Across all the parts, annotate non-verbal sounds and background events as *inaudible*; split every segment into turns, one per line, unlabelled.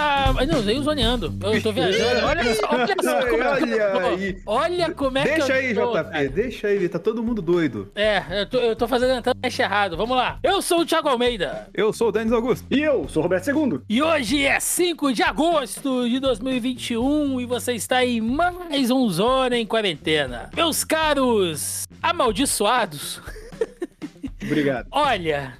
tá. Não, eu zoneando. Eu tô viajando. Olha só, olha só como é que eu tô.
aí.
Olha como é que
Deixa
eu
aí,
tô,
JP,
cara.
deixa aí, tá todo mundo doido.
É, eu tô, eu tô fazendo entrando teste errado. Vamos lá. Eu sou o Thiago Almeida.
Eu sou o Denis Augusto.
E eu sou o Roberto II.
E hoje é 5 de agosto de 2021 e você está em mais um Zona em Quarentena. Meus caros amaldiçoados,
Obrigado.
olha,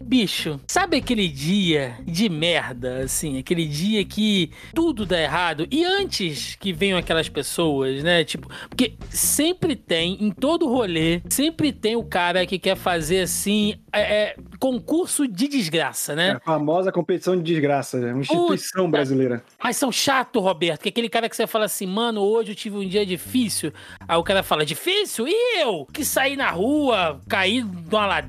bicho, sabe aquele dia de merda, assim, aquele dia que tudo dá errado e antes que venham aquelas pessoas, né, tipo, porque sempre tem, em todo rolê, sempre tem o cara que quer fazer, assim, é, é, concurso de desgraça, né?
É a famosa competição de desgraça, né? uma instituição
Puta.
brasileira.
Mas são chato, Roberto, que aquele cara que você fala assim, mano, hoje eu tive um dia difícil. Aí o cara fala, difícil? E eu? Que saí na rua, caí de uma ladeira,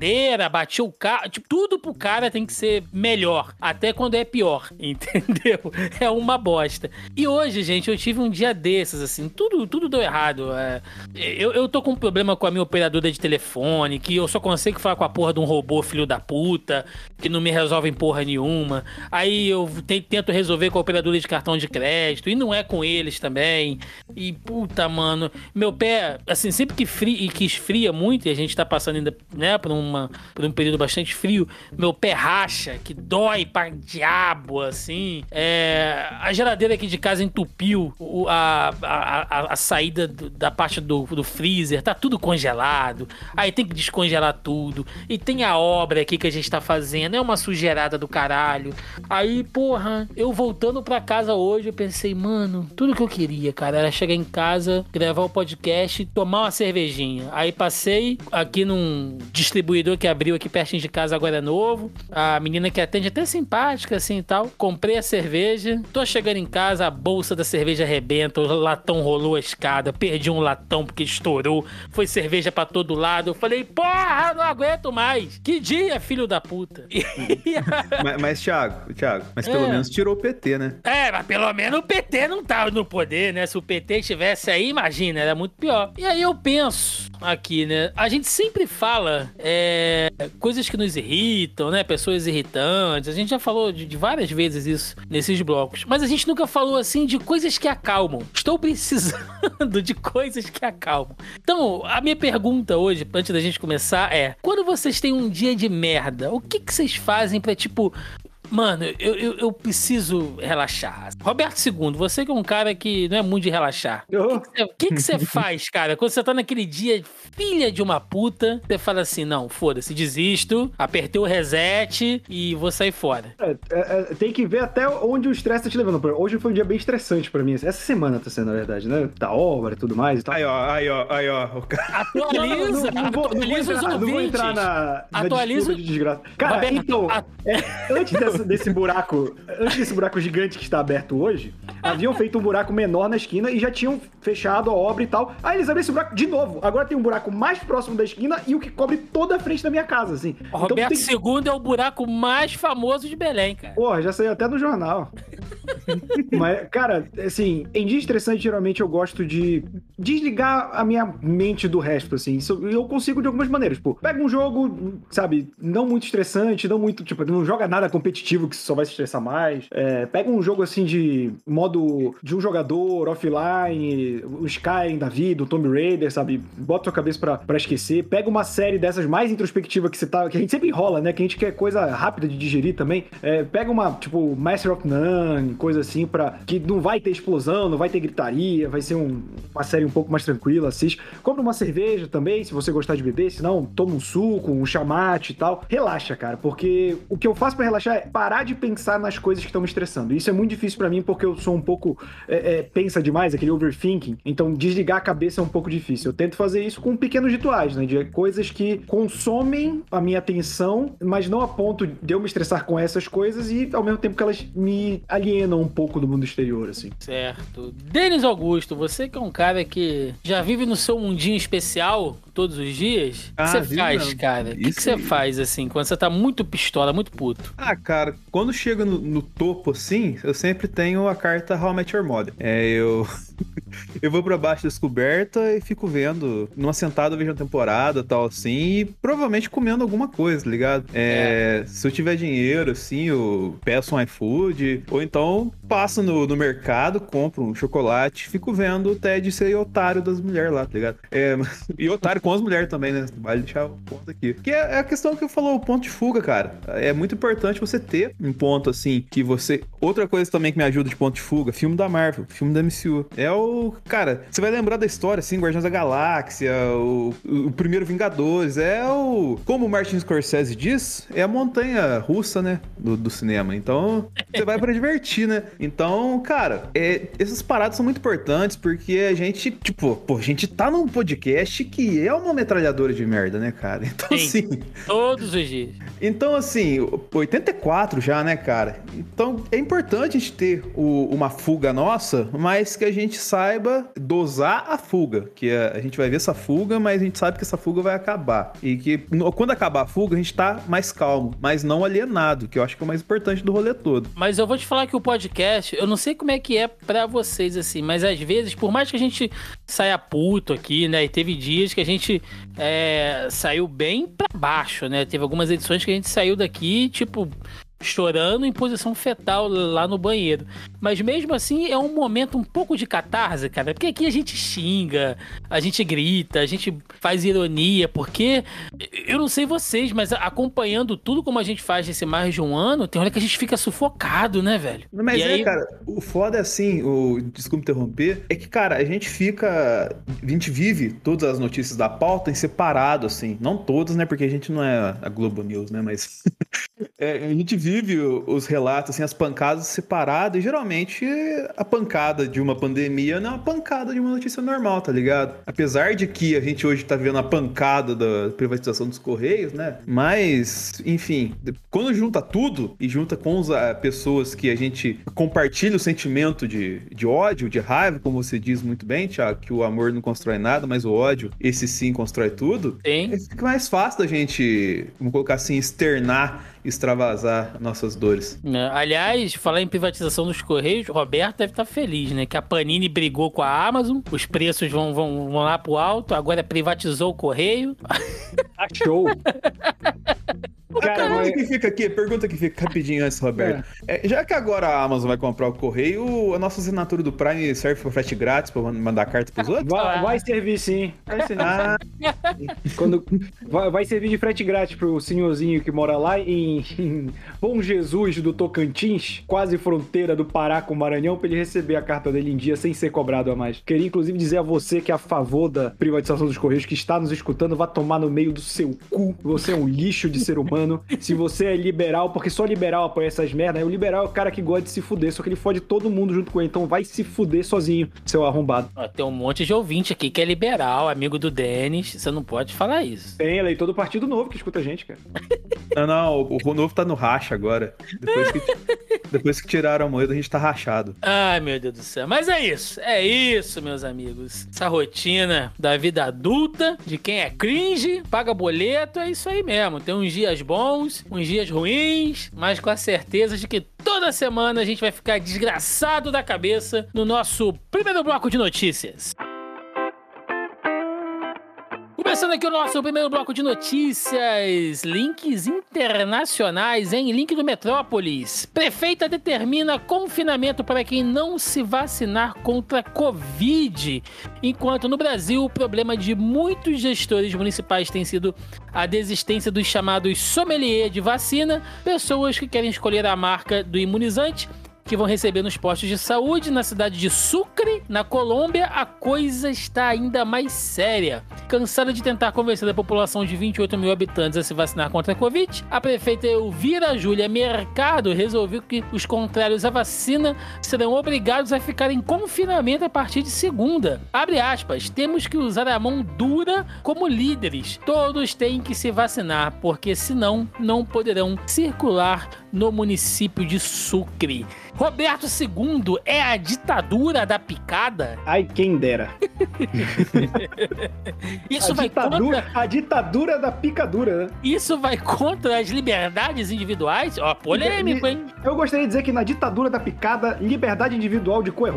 bati o carro. Tipo, tudo pro cara tem que ser melhor. Até quando é pior, *laughs* entendeu? É uma bosta. E hoje, gente, eu tive um dia desses, assim, tudo, tudo deu errado. é. eu, eu tô com um problema com a minha operadora de telefone, que eu só consigo falar com a porra de um robô filho da puta, que não me resolve em porra nenhuma. Aí eu te- tento resolver com a operadora de cartão de crédito, e não é com eles também. E puta, mano, meu pé, assim, sempre que, fri, que esfria muito, e a gente tá passando ainda, né, por, uma, por um período bastante frio, meu pé racha, que dói pra diabo, assim. É, a geladeira aqui de casa entupiu o- a, a, a, a saída do- da parte do, do freezer, tá tudo congelado. Aí tem que descongelar tudo. E tem a obra aqui que a gente tá fazendo, é uma sujeirada do caralho. Aí, porra, eu voltando pra casa hoje, eu pensei, mano, tudo que eu queria, cara, era chegar em casa, gravar o podcast e tomar uma cervejinha. Aí passei aqui num distribuidor que abriu aqui pertinho de casa agora é novo. A menina que atende é até simpática assim e tal. Comprei a cerveja. Tô chegando em casa, a bolsa da cerveja arrebenta, o latão rolou a escada, perdi um latão porque estourou. Foi cerveja pra todo lado. Eu falei, porra, não aguento mais. Que dia, filho da puta. *laughs*
Mas, mas, Thiago, Thiago, mas pelo
É.
menos tirou o PT, né?
É, mas pelo menos o PT não tava no poder, né? Se o PT estivesse aí, imagina, era muito pior. E aí eu penso aqui, né? A gente sempre fala é, coisas que nos irritam, né? Pessoas irritantes. A gente já falou de, de várias vezes isso nesses blocos. Mas a gente nunca falou assim de coisas que acalmam. Estou precisando *laughs* de coisas que acalmam. Então, a minha pergunta hoje, antes da gente começar, é: quando vocês têm um dia de merda, o que, que vocês fazem pra, tipo, Mano, eu, eu, eu preciso relaxar. Roberto II, você que é um cara que não é muito de relaxar. O que que você *laughs* faz, cara? Quando você tá naquele dia, filha de uma puta, você fala assim: não, foda-se, desisto, apertei o reset e vou sair fora.
é, é, é, tem que ver até onde o estresse tá te levando. Hoje foi um dia bem estressante pra mim. Essa semana tá sendo, na verdade, né? Da obra e tudo mais e tal.
Aí, ó, aí, ó, aí, ó.
Atualiza,
Não, *laughs* não, não vou, não vou
atualiza os
entrar, não vou
ouvintes.
entrar na, na
Atualiza-
desculpa de desgraça. Cara,
Roberto,
então,
a-
é, antes dessa- desse buraco, antes desse buraco gigante que está aberto hoje, haviam feito um buraco menor na esquina e já tinham fechado a obra e tal. Aí eles abriram esse buraco de novo. Agora tem um buraco mais próximo da esquina e o que cobre toda a frente da minha casa, assim.
O Roberto
tem...
II é o buraco mais famoso de Belém, cara.
Porra, já saiu até no jornal. *laughs* Mas, cara, assim, em dia estressante, geralmente eu gosto de desligar a minha mente do resto, assim. Isso eu consigo de algumas maneiras. Tipo, pega um jogo, sabe, não muito estressante, não muito, tipo, não joga nada competitivo que só vai se estressar mais. É, pega um jogo, assim, de modo de um jogador, offline, o Skyrim da vida, o Tomb Raider, sabe? Bota sua cabeça pra esquecer. Pega uma série dessas mais introspectiva que você tá, que a gente sempre enrola, né? Que a gente quer coisa rápida de digerir também. É, pega uma, tipo, Master of None, coisa assim, pra, que não vai ter explosão, não vai ter gritaria, vai ser um- uma série um pouco mais tranquila, assiste. Compra uma cerveja também, se você gostar de beber, se não, toma um suco, um chamate e tal. Relaxa, cara, porque o que eu faço pra relaxar é parar de pensar nas coisas que estão me estressando. Isso é muito difícil pra mim porque eu sou um pouco é, é, pensa demais, aquele overthinking. Então, desligar a cabeça é um pouco difícil. Eu tento fazer isso com pequenos rituais, né? De coisas que consomem a minha atenção, mas não a ponto de eu me estressar com essas coisas e ao mesmo tempo que elas me alienam um pouco do mundo exterior, assim.
Certo. Denis Augusto, você que é um cara que já vive no seu mundinho especial todos os dias, o
Ah,
que você
vive
faz,
mesmo.
cara? O que, você faz, assim, quando você tá muito pistola, muito puto?
Ah, cara, quando chega no, no topo assim, eu sempre tenho a carta How I Met Your Mother. É, eu. *laughs* eu vou pra baixo da descoberta e fico vendo. Numa sentada eu vejo uma temporada tal assim. E provavelmente comendo alguma coisa, tá ligado? É, Se eu tiver dinheiro, assim, eu peço um iFood. Ou então passo no, no mercado, compro um chocolate, fico vendo o Ted ser otário das mulheres lá, tá ligado? É, *laughs* e otário com as mulheres também, né? Vale deixar o ponto aqui. Que é, é a questão que eu falou, o ponto de fuga, cara. É muito importante você ter um ponto assim que você. Outra coisa também que me ajuda de ponto de fuga, filme da Marvel, filme da MCU. É o. Cara, você vai lembrar da história, assim, Guardiões da Galáxia, o, o primeiro Vingadores. É o. Como o Martin Scorsese diz, é a montanha russa, né? Do, do cinema. Então, você vai pra divertir, né? Então, cara, é, essas paradas são muito importantes porque a gente, tipo, pô, a gente tá num podcast que é uma metralhadora de merda, né, cara? *laughs* Então,
Sim.
assim.
Todos os dias.
Então, assim, 84 já, né, cara? Então, é importante a gente ter o- uma fuga nossa, mas que a gente saiba dosar a fuga. Que a, a gente vai ver essa fuga, mas a gente sabe que essa fuga vai acabar. E que quando acabar a fuga, a gente tá mais calmo, mas não alienado, que eu acho que é o mais importante do rolê todo.
Mas eu vou te falar que o podcast, eu não sei como é que é pra vocês, assim, mas às vezes, por mais que a gente saia puto aqui, né? E teve dias que a gente é, saiu bem pra baixo, né? Teve algumas edições que a gente saiu daqui, tipo, chorando em posição fetal lá no banheiro. Mas mesmo assim é um momento um pouco de catarse, cara. Porque aqui a gente xinga, a gente grita, a gente faz ironia, porque eu não sei vocês, mas acompanhando tudo como a gente faz nesse mais de um ano, tem hora que a gente fica sufocado, né, velho?
Mas
E
é,
aí-
cara, o foda é assim, o, desculpa interromper, é que, cara, a gente fica. A gente vive todas as notícias da pauta em separado, assim. Não todas, né? Porque a gente não é a Globo News, né? Mas. *laughs* é, a gente vive os relatos, assim, as pancadas separadas, e geralmente a pancada de uma pandemia não é uma pancada de uma notícia normal, tá ligado? Apesar de que a gente hoje tá vendo a pancada da privatização dos Correios, né? Mas, enfim, quando junta tudo e junta com as ah, pessoas que a gente compartilha o sentimento de, de ódio, de raiva, como você diz muito bem, Thiago, que o amor não constrói nada, mas o ódio, esse sim constrói tudo.
Tem.
Fica mais fácil da gente, vamos colocar assim, externar, extravasar nossas dores.
É, Aliás, falar em privatização dos Correios, o Roberto deve estar feliz, né? Que a Panini brigou com a Amazon, os preços vão, vão, vão lá pro alto, agora privatizou o Correio.
Tá *laughs* Cara,
Pergunta
mas-
que fica aqui, pergunta que fica rapidinho antes, Roberto. É, já que agora a Amazon vai comprar o correio, a nossa assinatura do Prime serve para frete grátis para mandar carta pros outros?
vai, vai servir sim. Vai servir.
Ah,
Quando, vai, vai servir de frete grátis pro senhorzinho que mora lá em, em Bom Jesus do Tocantins, quase fronteira do Pará com o Maranhão, pra ele receber a carta dele em dia sem ser cobrado a mais. Queria inclusive dizer a você que é a favor da privatização dos Correios, que está nos escutando, vá tomar no meio do seu cu. Você é um lixo de ser humano. Se você é liberal, porque só liberal apoia essas merdas, o liberal é o cara que gosta de se fuder, só que ele fode todo mundo junto com ele. Então vai se fuder sozinho, seu arrombado.
Ó, tem um monte de ouvinte aqui que é liberal, amigo do Denis. Você não pode falar isso.
Tem eleitor do Partido Novo que escuta a gente, cara.
não, não, o, o novo tá no racha agora. Depois que, depois que tiraram a moeda, a gente tá rachado.
Ai, meu Deus do céu. Mas é isso. É isso, meus amigos. Essa rotina da vida adulta, de quem é cringe, paga boleto, é isso aí mesmo. Tem uns dias bons, uns dias ruins, mas com a certeza de que toda semana a gente vai ficar desgraçado da cabeça no nosso primeiro bloco de notícias. Começando aqui o nosso primeiro bloco de notícias. Links internacionais, hein? Link do Metrópolis. Prefeita determina confinamento para quem não se vacinar contra Covid. Enquanto no Brasil, o problema de muitos gestores municipais tem sido a desistência dos chamados sommelier de vacina, pessoas que querem escolher a marca do imunizante que vão receber nos postos de saúde na cidade de Sucre, na Colômbia, a coisa está ainda mais séria. Cansada de tentar convencer a população de 28 mil habitantes a se vacinar contra a Covid, a prefeita Elvira Júlia Mercado resolveu que os contrários à vacina serão obrigados a ficar em confinamento a partir de segunda. Abre aspas, temos que usar a mão dura como líderes. Todos têm que se vacinar, porque senão não poderão circular no município de Sucre. Roberto II é a ditadura da picada?
Ai, quem dera. *laughs*
Isso
a,
vai
ditadura,
contra
a ditadura da picadura, né?
isso vai contra as liberdades individuais? Ó, polêmico, hein?
Eu gostaria de dizer que na ditadura da picada, liberdade individual de cu é.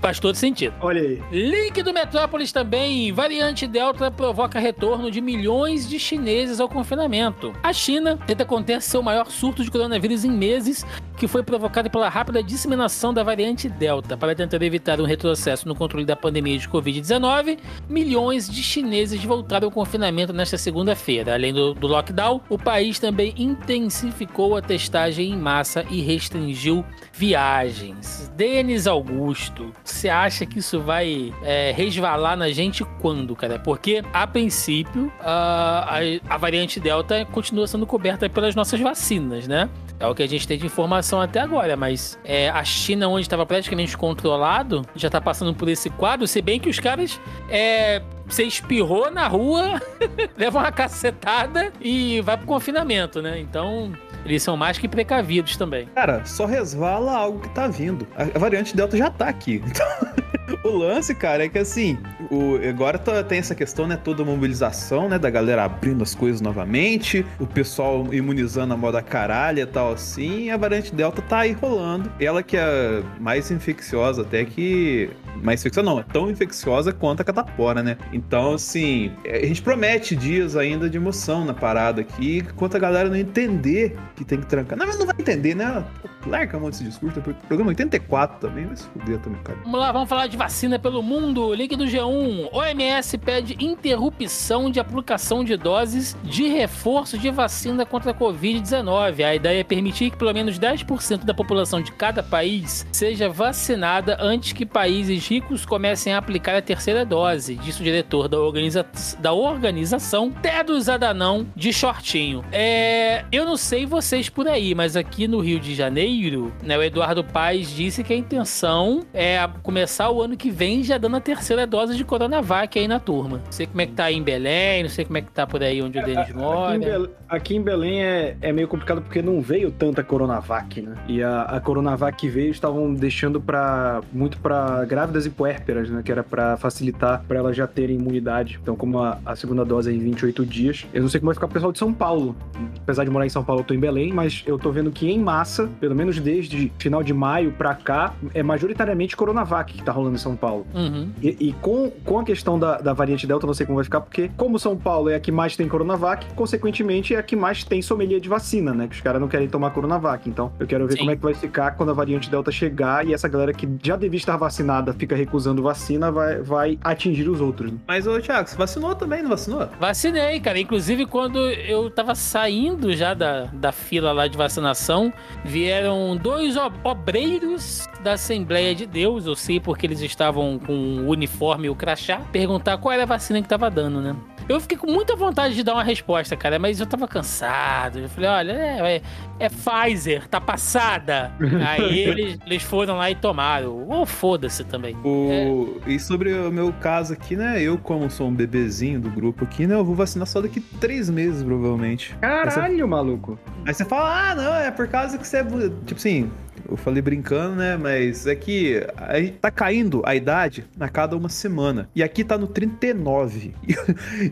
Faz todo sentido.
Olha aí.
Link do Metrópolis também. Variante Delta provoca retorno de milhões de chineses ao confinamento. A China tenta conter seu maior surto de coronavírus em meses, que foi provocado pela rápida disseminação da variante Delta. Para tentar evitar um retrocesso no controle da pandemia de Covid-19, milhões de chineses voltaram ao confinamento nesta segunda-feira. Além do, do lockdown, o país também intensificou a testagem em massa e restringiu viagens. Denis Augusto, você acha que isso vai é, resvalar na gente quando, cara? Porque, a princípio, a, a, a variante Delta continua sendo coberta pelas nossas vacinas, né? É o que a gente tem de informação até agora, mas é, a China, onde estava praticamente controlado, já tá passando por esse quadro, se bem que os caras. É, você espirrou na rua, *laughs* leva uma cacetada e vai pro confinamento, né? Então, eles são mais que precavidos também.
Cara, só resvala algo que tá vindo. A, variante Delta já tá aqui. *laughs* Então, *laughs* o lance, cara, é que assim, o, agora tá, tem essa questão, né? Toda mobilização, né? Da galera abrindo as coisas novamente, o pessoal imunizando a moda caralha e tal assim, a variante Delta tá aí rolando. Ela que é mais infecciosa até que. Mais infecciosa não, é tão infecciosa quanto a catapora, né? Então, assim, a gente promete dias ainda de emoção na parada aqui, enquanto a galera não entender que tem que trancar. Não, mas não vai entender, né? Larga a mão desse discurso. Programa 84 também, vai se fuder também, cara.
Vamos lá, vamos falar de vacina pelo mundo. Link do G1. OMS pede interrupção de aplicação de doses de reforço de vacina contra a Covid-19. A ideia é permitir que pelo menos 10% da população de cada país seja vacinada antes que países ricos comecem a aplicar a terceira dose, disse o diretor da, organiza da organização Tedros Adhanom de shortinho. É, eu não sei vocês por aí, mas aqui no Rio de Janeiro, né, o Eduardo Paes disse que a intenção é começar o ano que vem já dando a terceira dose de Coronavac aí na turma. Não sei como é que tá aí em Belém, não sei como é que tá por aí onde o Denis
Aqui em,
mora.
Bel- aqui em Belém é, é meio complicado porque não veio tanta Coronavac, né? E a, a Coronavac que veio estavam deixando para muito para grávidas e puérperas, né? Que era para facilitar para elas já terem imunidade. Então, como a, a segunda dose é em 28 dias, eu não sei como vai ficar o pessoal de São Paulo. Apesar de morar em São Paulo, eu tô em Belém, mas eu tô vendo que em massa, pelo menos desde final de maio pra cá, é majoritariamente Coronavac que tá rolando em São Paulo.
Uhum.
E, e com, com a questão da, da variante Delta, eu não sei como vai ficar, porque como São Paulo é a que mais tem Coronavac, consequentemente é a que mais tem sommelier de vacina, né? Que os caras não querem tomar Coronavac. Então, eu quero ver
Sim.
como é que vai ficar quando a variante Delta chegar e essa galera que já devia estar vacinada fica recusando vacina, vai, vai atingir os outros. né?
Mas, ô, Thiago, você vacinou também, não vacinou?
Vacinei, cara. Inclusive, quando eu tava saindo já da, da fila lá de vacinação, vieram dois ob- obreiros da Assembleia de Deus, eu sei porque eles estavam com o uniforme e o crachá, perguntar qual era a vacina que tava dando, né? Eu fiquei com muita vontade de dar uma resposta, cara, mas eu tava cansado. Eu falei, olha, é, é, é Pfizer, tá passada. *laughs* Aí eles, eles foram lá e tomaram. Ou foda-se também.
O... E sobre o meu caso aqui, né? Eu, como sou um bebezinho do grupo aqui, né? Eu vou vacinar só daqui três meses, provavelmente.
Caralho, maluco.
Aí você fala, ah, não, é por causa que você é. bu-" Tipo assim, eu falei brincando, né? Mas é que aí tá caindo a idade a cada uma semana. E aqui tá no 39. *laughs*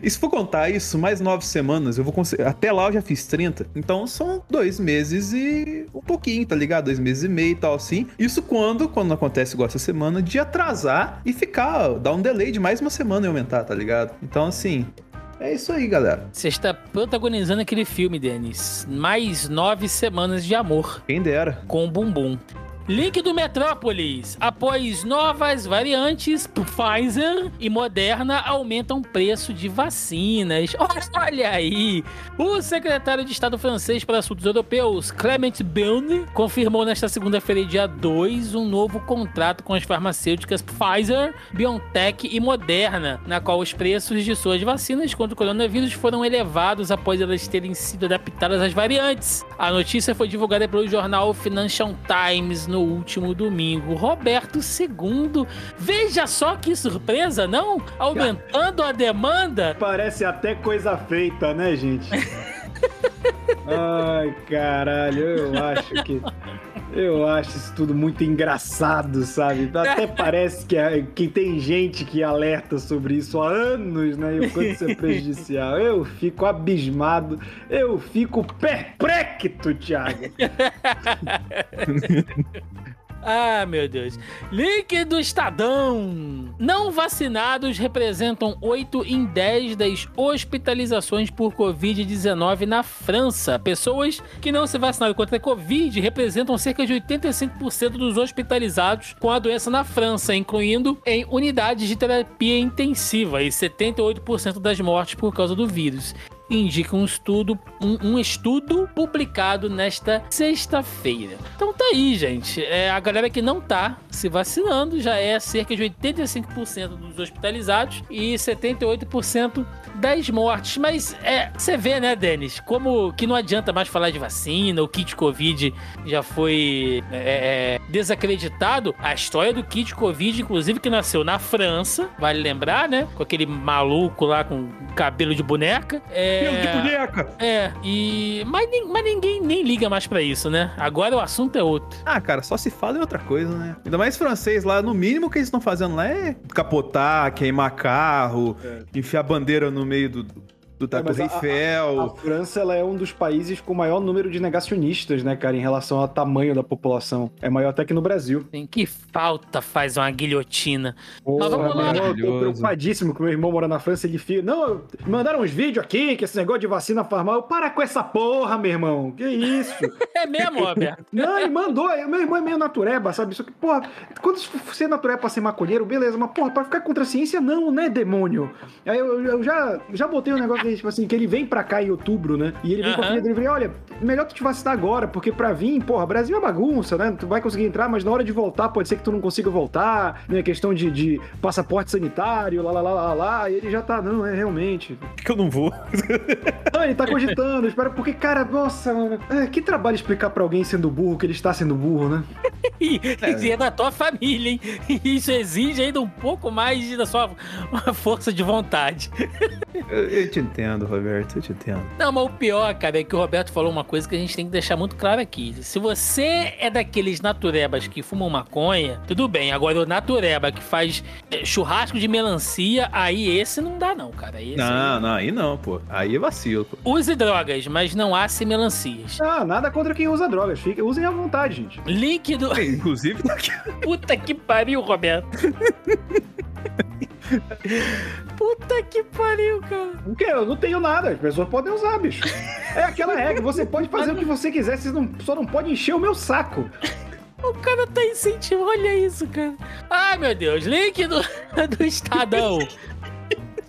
E, se for contar isso, mais nove semanas, eu vou conseguir. Até lá eu já fiz 30. Então são dois meses e um pouquinho, tá ligado? Dois meses e meio e tal, assim. Isso quando, quando acontece igual essa semana, de atrasar e ficar, dar um delay de mais uma semana e aumentar, tá ligado? Então, assim. É isso aí, galera.
Você está protagonizando aquele filme, Denis. Mais nove semanas de amor.
Quem dera.
com o bumbum. Link do Metrópolis. Após novas variantes, Pfizer e Moderna aumentam preço de vacinas. *laughs* Olha aí! O secretário de Estado francês para assuntos europeus, Clement Beaune, confirmou nesta segunda-feira, dia 2, um novo contrato com as farmacêuticas Pfizer, BioNTech e Moderna, na qual os preços de suas vacinas contra o coronavírus foram elevados após elas terem sido adaptadas às variantes. A notícia foi divulgada pelo jornal Financial Times no último domingo. Roberto II, veja só que surpresa, não? Aumentando a demanda?
Parece até coisa feita, né, gente? *laughs* Ai, caralho, eu acho que. Eu acho isso tudo muito engraçado, sabe? Até *laughs* parece que, é- que tem gente que alerta sobre isso há anos, né? E o quanto isso é prejudicial. Eu fico abismado, eu fico perplexo, Thiago. *laughs*
Ah, meu Deus. Link do Estadão. Não vacinados representam 8 em 10 das hospitalizações por Covid-19 na França. Pessoas que não se vacinaram contra a Covid representam cerca de 85% dos hospitalizados com a doença na França, incluindo em unidades de terapia intensiva e 78% das mortes por causa do vírus indica um estudo, um, um estudo publicado nesta sexta-feira. Então tá aí, gente. É, a galera que não tá se vacinando já é cerca de 85% dos hospitalizados e 78% das mortes. Mas é, você vê, né, Denis, como que não adianta mais falar de vacina, o kit Covid já foi é, é, desacreditado. A história do kit Covid, inclusive, que nasceu na França, vale lembrar, né? Com aquele maluco lá com cabelo de boneca. É,
De boneca!
é, e. Mas, mas ninguém nem liga mais pra isso, né? Agora o assunto é outro.
Ah, cara, só se fala em outra coisa, né? Ainda mais francês lá, no mínimo que eles estão fazendo lá é capotar, queimar carro, enfiar bandeira no meio do, do
É, mas
Torre
a-
Eiffel.
A França ela é um dos países com o maior número de negacionistas, né, cara, em relação ao tamanho da população. É maior até que no Brasil.
Tem que falta faz uma guilhotina.
Porra,
vamos lá.
eu tô preocupadíssimo que meu irmão mora na França, ele fica. Não, mandaram uns vídeos aqui, que esse negócio de vacina farmal. Eu, Para com essa porra, meu irmão. Que isso? *laughs*
É mesmo, Roberto?
Não, ele mandou. Meu irmão é meio natureba, sabe? Só que, porra, quando você é natureba pra ser maconheiro, beleza, mas, porra, pra ficar contra a ciência, não, né, demônio? Aí eu, eu já, já botei um negócio tipo assim, que ele vem pra cá em outubro, né? E ele vem com a filha dele e falei, olha, melhor tu te vacinar agora, porque pra vir, porra, Brasil é bagunça, né? Tu vai conseguir entrar, mas na hora de voltar, pode ser que tu não consiga voltar, né? Questão de, de passaporte sanitário, lá, lá, lá, lá, lá. E ele já tá, não, é realmente.
Por que que eu não vou? *laughs*
Não, ele tá cogitando, espera, porque, cara, nossa, mano, é, que trabalho explicar pra alguém sendo burro que ele está sendo burro, né?
E, *laughs* e é da tua família, hein? *laughs* Isso exige ainda um pouco mais da sua força de vontade.
Eu, eu te entendo, Roberto, eu te entendo.
Não, mas o pior, cara, é que o Roberto falou uma coisa que a gente tem que deixar muito claro aqui. Se você é daqueles naturebas que fumam maconha, tudo bem. Agora, o natureba que faz eh, churrasco de melancia, aí esse não dá, não, cara. Esse
Não,
aí-
não, aí não, pô. Aí é vacilo, pô.
Use drogas, mas não asse melancias.
Ah, nada contra quem usa drogas, fica, usem à vontade, gente.
Link do.
Inclusive, *laughs*
Puta que pariu, Roberto. *laughs* Puta que pariu, cara.
O quê? Eu não tenho nada, as pessoas podem usar, bicho. É aquela regra, você pode fazer o que você quiser, você não, só não pode encher o meu saco.
O cara tá incentivando, olha isso, cara. Ai, meu Deus, link do, *laughs* do Estadão.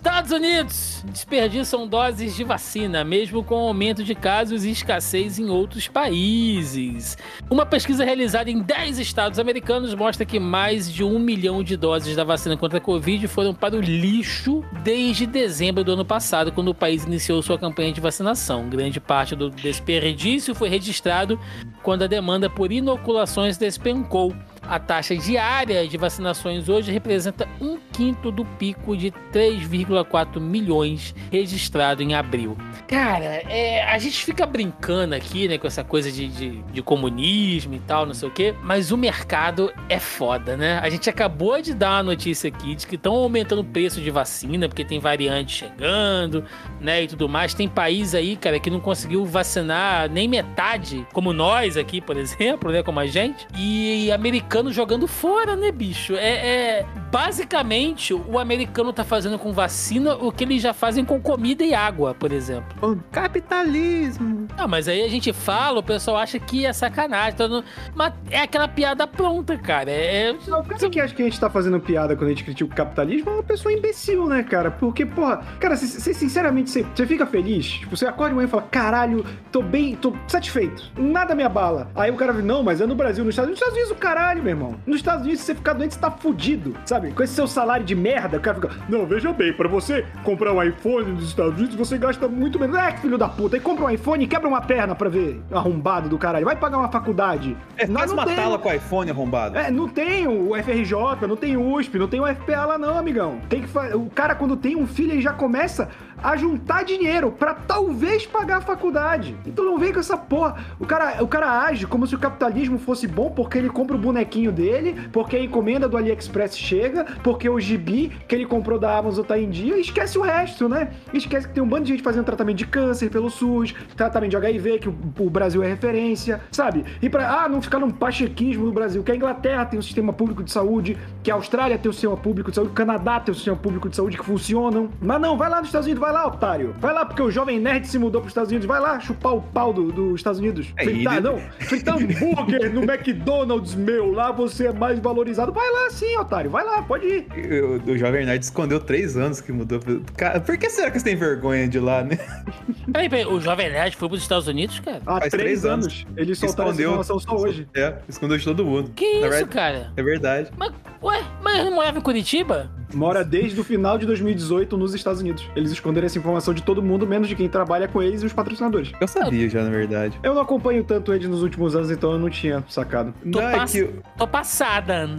Estados Unidos desperdiçam doses de vacina, mesmo com aumento de casos e escassez em outros países. Uma pesquisa realizada em 10 estados americanos mostra que mais de um milhão de doses da vacina contra a Covid foram para o lixo desde dezembro do ano passado, quando o país iniciou sua campanha de vacinação. Grande parte do desperdício foi registrado quando a demanda por inoculações despencou. A taxa diária de vacinações hoje representa um quinto do pico de 3,4 milhões registrado em abril. Cara, é, a gente fica brincando aqui, né, com essa coisa de, de, de comunismo e tal, não sei o quê, mas o mercado é foda, né? A gente acabou de dar uma notícia aqui de que estão aumentando o preço de vacina, porque tem variante chegando, né, e tudo mais. Tem país aí, cara, que não conseguiu vacinar nem metade, como nós aqui, por *laughs* exemplo, né, como a gente, e americano jogando fora, né, bicho? É, é- basicamente o americano tá fazendo com vacina o que eles já fazem com comida e água, por exemplo.
O capitalismo.
Ah, mas aí a gente fala, o pessoal acha que é sacanagem, tá no- mas é aquela piada pronta, cara. É, é-
Não, o cara que acha que a gente tá fazendo piada quando a gente critica o capitalismo é uma pessoa imbecil, né, cara? Porque, porra, cara, você sinceramente, você fica feliz? Tipo, você acorda de manhã e fala, caralho, tô bem, tô satisfeito, nada me abala. Aí o cara fala, não, mas é no Brasil, nos Estados Unidos, nos Estados Unidos o caralho, meu irmão. Nos Estados Unidos, se você ficar doente, você tá fudido, sabe? Com esse seu salário de merda, o cara fica, não, veja bem, pra você comprar um iPhone nos Estados Unidos, você gasta muito menos. É, filho da puta, aí compra um iPhone e quebra uma perna pra ver, arrombado do caralho. Vai pagar uma faculdade.
É,
Nós
faz
não
uma
tem.
tala com o iPhone arrombado.
É, não tem o FRJ, não tem o USP, não tem o FPA lá não, amigão. Tem que fa... O cara, quando tem um filho, ele já começa a juntar dinheiro pra talvez pagar a faculdade. Então não vem com essa porra. O cara, o cara age como se o capitalismo fosse bom porque ele compra o bonequinho dele, porque a encomenda do AliExpress chega, porque o gibi que ele comprou da Amazon tá em dia, e esquece o resto, né? Esquece que tem um bando de gente fazendo tratamento de câncer pelo SUS, tratamento de HIV, que o, Brasil é referência, sabe? E pra, ah, não ficar num pachequismo no Brasil, que a Inglaterra tem um sistema público de saúde, que a Austrália tem um sistema público de saúde, o Canadá tem um sistema público de saúde que funcionam. Mas não, vai lá nos Estados Unidos, vai lá, otário. Vai lá, porque o jovem nerd se mudou pros Estados Unidos, vai lá chupar o pau dos do Estados Unidos.
É,
fritar,
ele-
não, *laughs* fritar hambúrguer no McDonald's, meu, lá você é mais valorizado. Vai lá sim, otário, vai lá, pode ir.
Eu- O Jovem Nerd escondeu três anos que mudou. Cara, por que será que você tem vergonha de lá, né? *laughs*
Peraí, peraí, o Jovem Nerd foi pros Estados Unidos, cara?
Há
Faz
três,
três
anos.
anos.
Eles soltaram essa informação só hoje.
É, escondeu de todo mundo.
Que
Na
isso,
verdade-
cara?
É verdade.
Mas, ué, mas ele não morava em Curitiba?
Mora desde o final de 2018 nos Estados Unidos. Eles esconderam essa informação de todo mundo, menos de quem trabalha com eles e os patrocinadores.
Eu sabia já, na verdade.
Eu não acompanho tanto eles nos últimos anos, então eu não tinha sacado.
Tô,
Não, é
pass-
que
Tô passada.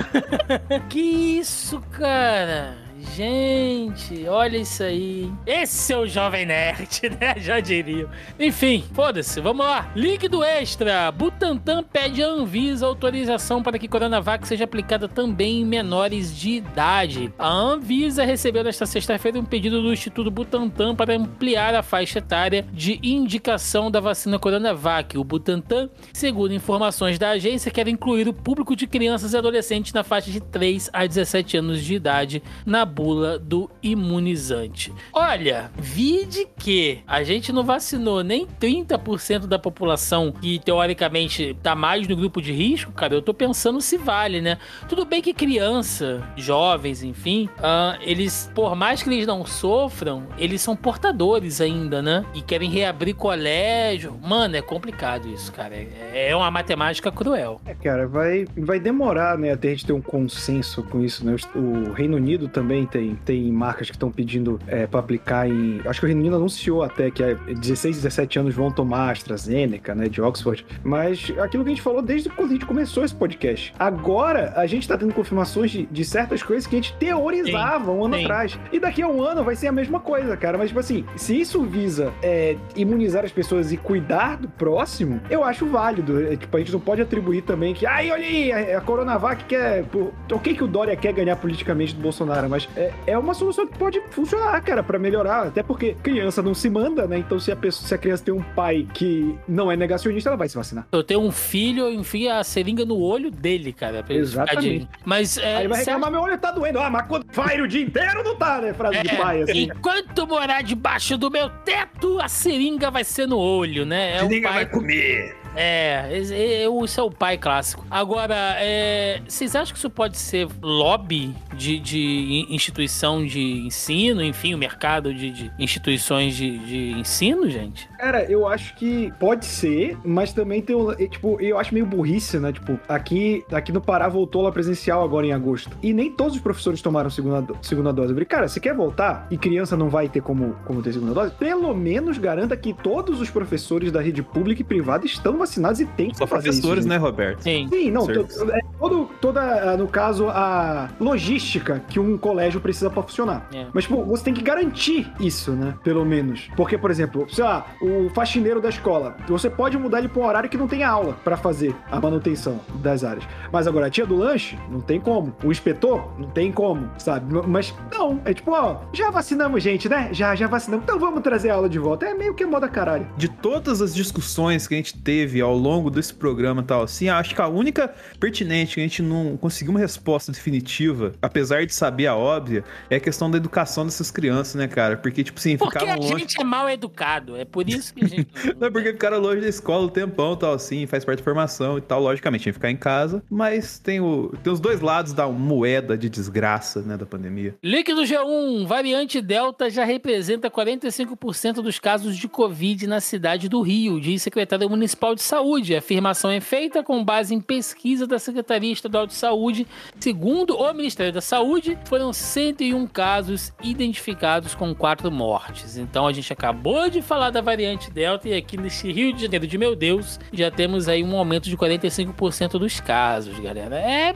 *laughs* que isso, cara? Gente, olha isso aí. Esse é o Jovem Nerd, *laughs* né? Já diria. Enfim, foda-se, vamos lá. Líquido extra. Butantan pede à Anvisa autorização para que Coronavac seja aplicada também em menores de idade. A Anvisa recebeu nesta sexta-feira um pedido do Instituto Butantan para ampliar a faixa etária de indicação da vacina Coronavac. O Butantan, segundo informações da agência, quer incluir o público de crianças e adolescentes na faixa de 3 a 17 anos de idade na bula do imunizante. Olha, vide que a gente não vacinou nem 30% da população que teoricamente tá mais no grupo de risco, cara, eu tô pensando se vale, né? Tudo bem que criança, jovens, enfim, ah, eles, por mais que eles não sofram, eles são portadores ainda, né? E querem reabrir colégio. Mano, é complicado isso, cara. É, é uma matemática cruel.
É, cara, vai, vai demorar, né, até a gente ter um consenso com isso, né? O Reino Unido também tem, tem marcas que estão pedindo é, para aplicar em. Acho que o Reino Unido anunciou até que é 16, 17 anos vão tomar AstraZeneca, né, de Oxford. Mas aquilo que a gente falou desde quando a gente começou esse podcast. Agora a gente tá tendo confirmações de, de certas coisas que a gente teorizava um ano
sim.
atrás. E daqui a um ano vai ser a mesma coisa, cara. Mas, tipo assim, se isso visa é, imunizar as pessoas e cuidar do próximo, eu acho válido. É, tipo, a gente não pode atribuir também que, ai, olha aí, a, a Coronavac quer. Pô, ok que o Dória quer ganhar politicamente do Bolsonaro, mas é, é uma solução que pode funcionar, cara, pra melhorar. Até porque criança não se manda, né? Então, se a, pessoa, se a criança tem um pai que não é negacionista, ela vai se vacinar.
Eu tenho um filho, eu enfio a seringa no olho dele, cara. Pra ele ficar
Exatamente.
de- Mas é.
Aí vai reclamar, meu olho tá doendo. Ah, mas quando vai o dia inteiro, não tá, né? Frase de
É,
pai, assim.
Enquanto morar debaixo do meu teto, a seringa vai ser no olho, né? É o pai.
comer.
É, isso é o pai clássico. Agora, é, vocês acham que isso pode ser lobby de, de instituição de ensino, enfim, o mercado de, de instituições de, de ensino, gente?
Cara, eu acho que pode ser, mas também tem um. Tipo, eu acho meio burrice, né? Tipo, aqui, aqui no Pará voltou lá presencial agora em agosto. E nem todos os professores tomaram segunda, segunda dose. Eu falei, cara, você quer voltar e criança não vai ter como, como ter segunda dose? Pelo menos garanta que todos os professores da rede pública e privada estão vacinados e tem que
Só
fazer isso.
professores,
gente.
né, Roberto?
Sim.
Sim, não, é todo, toda, ah, no caso, a logística que um colégio precisa pra funcionar.
É.
Mas, tipo, você tem que garantir isso, né? Pelo menos. Porque, por exemplo, sei lá, o faxineiro da escola, você pode mudar ele pra um horário que não tem aula pra fazer a manutenção das áreas. Mas agora, a tia do lanche, não tem como. O inspetor, não tem como, sabe? Mas, não, é tipo, ó, já vacinamos gente, né? Já, já vacinamos. Então vamos trazer a aula de volta. É meio que moda caralho.
De todas as discussões que a gente teve ao longo desse programa e tal, assim, acho que a única pertinente que a gente não conseguiu uma resposta definitiva, apesar de saber a óbvia, é a questão da educação dessas crianças, né, cara? Porque, tipo assim,
Porque
ficavam
a
longe.
gente é mal educado. É por isso que a gente. *laughs*
Não, porque ficaram longe da escola um tempão e tal, assim, faz parte da formação e tal. Logicamente, tinha que ficar em casa. Mas tem, o, tem os dois lados da moeda de desgraça, né, da pandemia.
Líquido G1, variante Delta já representa 45% dos casos de Covid na cidade do Rio, diz secretário municipal de saúde. A afirmação é feita com base em pesquisa da Secretaria Estadual de Saúde, segundo o Ministério da Saúde, foram 101 casos identificados com quatro mortes. Então a gente acabou de falar da variante Delta e aqui nesse Rio de Janeiro de meu Deus, já temos aí um aumento de 45% dos casos, galera. É,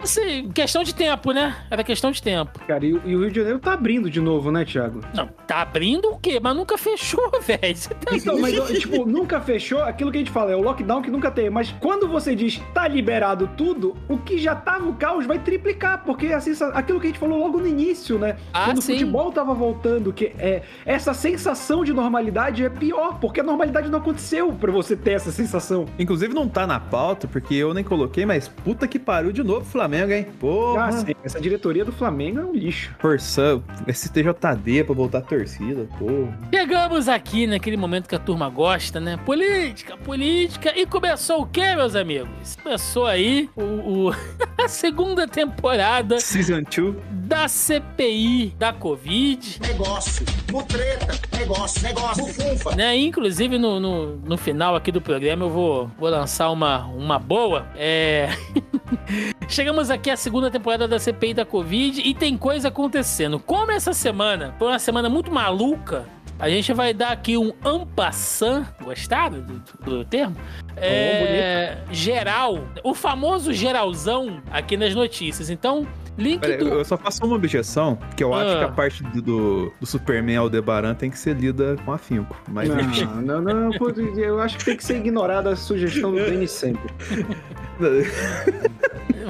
assim, questão de tempo, né? Era questão de tempo.
Cara, e, e o Rio de Janeiro tá abrindo de novo, né, Thiago?
Não, tá abrindo o quê? Mas nunca fechou, *laughs* velho. Tá
Então, mas, tipo, nunca fechou, aquilo que a gente fala, é o lockdown que nunca tem. Mas quando você diz tá liberado tudo, o que já tava o caos vai triplicar, porque a sensa- aquilo que a gente falou logo no início, né?
Ah,
quando
sim.
o futebol tava voltando, que é essa sensação de normalidade é pior, porque a normalidade não aconteceu pra você ter essa sensação.
Inclusive não tá na pauta, porque eu nem coloquei, mas puta que pariu de novo o Flamengo, hein? Porra.
Ah, sim, essa diretoria do Flamengo é um lixo.
Forçando esse TJD pra voltar a torcida, porra.
Chegamos aqui naquele momento que a turma gosta, né? Política, política. E começou o quê, meus amigos? Começou aí o, o- *laughs* a segunda temporada
Season 2.
da CPI da Covid.
negócio, mutreta, negócio, negócio, bufunfa.
Né? Inclusive, no, no, no final aqui do programa, eu vou, vou lançar uma, uma boa. É. *laughs* Chegamos aqui à segunda temporada da CPI da Covid e tem coisa acontecendo. Como essa semana foi uma semana muito maluca, a gente vai dar aqui um ampassan, gostaram do, do termo? É, geral, o famoso geralzão aqui nas notícias. Então, link
Pera,
do...
eu só faço uma objeção, que eu acho
Ah.
que a parte do, do, do Superman Aldebaran tem que ser lida com afinco. Mas.
Não, não, não, eu acho que tem que ser ignorada a sugestão do Denis sempre. *laughs*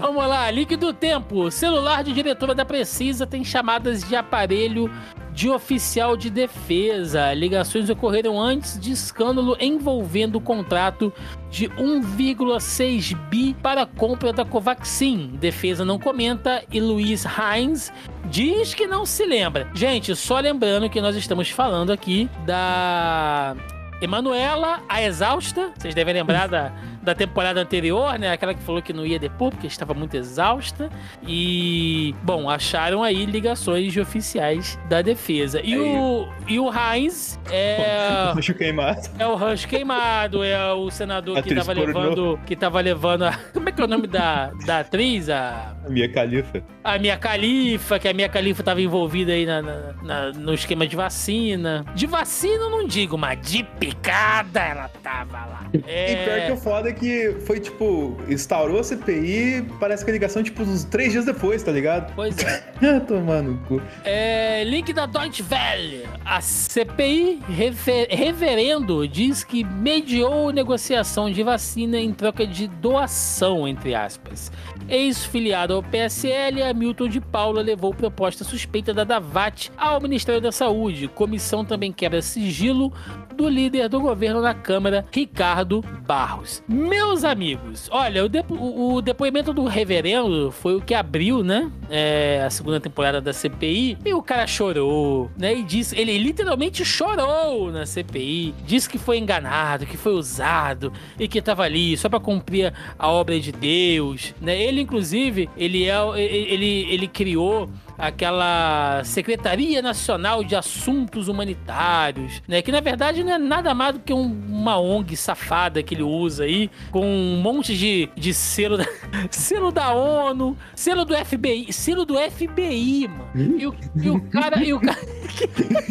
Vamos lá, link do tempo. Celular de diretora da Precisa tem chamadas de aparelho de oficial de defesa. Ligações ocorreram antes de escândalo envolvendo o contrato de 1,6 bi para a compra da Covaxin. Defesa não comenta e Luiz Heinz diz que não se lembra. Gente, só lembrando que nós estamos falando aqui da Emanuela, a exausta. Vocês devem lembrar da, da temporada anterior, né? Aquela que falou que não ia depor porque estava muito exausta. E, bom, acharam aí ligações de oficiais da defesa. E, o, e o Heinz é, *laughs*
Acho queimado.
é o Rush queimado, é o senador que estava levando. Que tava levando a. *laughs* Como é que é o nome da, da atriz? A.
A minha califa.
A minha califa, que a minha califa estava envolvida aí na, na- na- no esquema de vacina. De vacina eu não digo, mas de picada ela tava lá. É,
E pior que o foda é que foi tipo, instaurou a CPI, parece que a ligação, tipo, uns três dias depois, tá ligado?
Pois é. *laughs*
Ah, Tomando cu.
É, link da Deutsche Welle. A CPI refer- Reverendo diz que mediou negociação de vacina em troca de doação, entre aspas. Ex-filiado ao PSL, Hamilton de Paula levou proposta suspeita da Davat ao Ministério da Saúde. Comissão também quebra sigilo do líder do governo na Câmara, Ricardo Barros. Meus amigos, olha, o, depo- o- depoimento do reverendo foi o que abriu, né? é, a segunda temporada da CPI. E o cara chorou, né? E disse, ele literalmente chorou na CPI. Disse que foi enganado, que foi usado e que tava ali só pra cumprir a obra de Deus, né? Ele, inclusive, ele é, ele, ele criou aquela Secretaria Nacional de Assuntos Humanitários, né? Que na verdade não é nada mais do que um- uma ONG safada que ele usa aí, com um monte de, de selo, da, *laughs* selo da ONU, selo do FBI, selo do FBI, mano. E o, e o cara, e o cara, *laughs*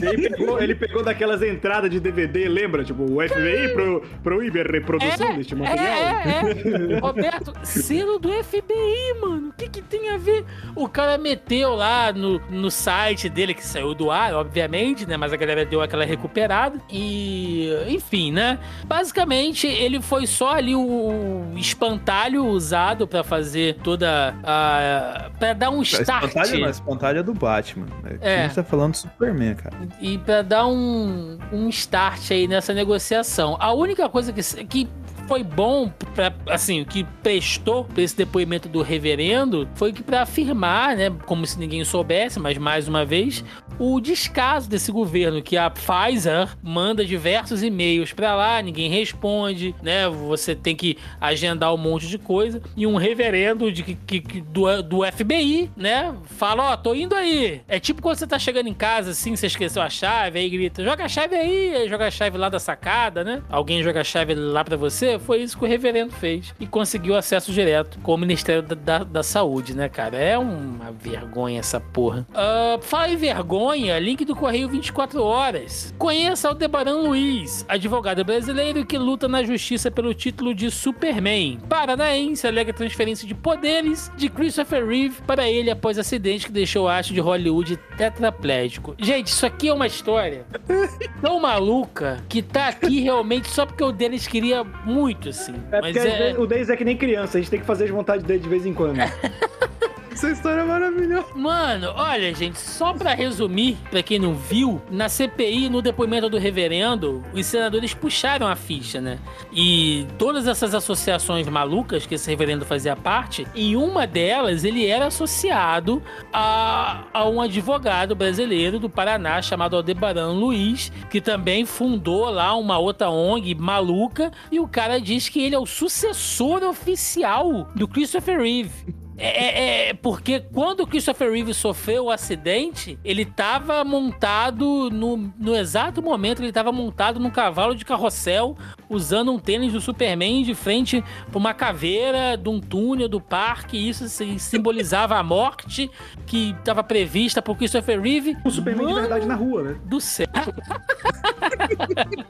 Ele pegou, ele pegou daquelas entradas de DVD, lembra? Tipo, o FBI pro, proíbe a reprodução deste material.
É, é, é. *laughs* Roberto, selo do FBI, mano. O que, que tem a ver? O cara meteu lá no, no site dele, que saiu do ar, obviamente, né? Mas a galera deu aquela recuperada. E, enfim, né? Basicamente, ele foi só ali o espantalho usado pra fazer toda a. pra dar um start.
espantalha não, a espantalha é do Batman. Aqui
É.
A gente tá falando do Superman, cara.
e pra dar um, um start aí nessa negociação. A única coisa que, que foi bom, pra, assim, o que prestou pra esse depoimento do reverendo foi que pra afirmar, né, como se ninguém soubesse, mas mais uma vez, o descaso desse governo, que a Pfizer manda diversos e-mails pra lá, ninguém responde, né? Você tem que agendar um monte de coisa. E um reverendo de, que, que- do, do FBI, né? Fala, ó, tô indo aí. É tipo quando você tá chegando em casa, assim, você esqueceu a chave, aí grita, joga a chave aí, aí joga a chave lá da sacada, né? Alguém joga a chave lá pra você. Foi isso que o reverendo fez. E conseguiu acesso direto com o Ministério da, da, da Saúde, né, cara? É uma vergonha essa porra. Ah, fala em vergonha, link do Correio 24 Horas. Conheça Aldebaran Luiz, advogado brasileiro que luta na justiça pelo título de Superman. Paranaense alega transferência de poderes de Christopher Reeve para ele após acidente que deixou o astro de Hollywood tetraplégico. Gente, isso aqui é uma história *laughs* tão maluca que tá aqui realmente só porque o deles queria muito, assim.
É
Mas
porque
é...
o Denis é que nem criança, a gente tem que fazer as vontades dele de vez em quando. *laughs*
Essa história é maravilhosa.
Mano, olha, gente, só pra resumir, pra quem não viu, na CPI, no depoimento do reverendo, os senadores puxaram a ficha, né? E todas essas associações malucas que esse reverendo fazia parte, em uma delas ele era associado a, a um advogado brasileiro do Paraná chamado Aldebaran Luiz, que também fundou lá uma outra ONG maluca, e o cara diz que ele é o sucessor oficial do Christopher Reeve. É, é- é porque quando o Christopher Reeve sofreu o acidente, ele tava montado no, no exato momento, ele tava montado num cavalo de carrossel, usando um tênis do Superman de frente pra uma caveira de um túnel do parque. Isso sim- simbolizava a morte que tava prevista pro Christopher Reeve.
O Superman de
Mano
verdade na rua, né?
Do céu.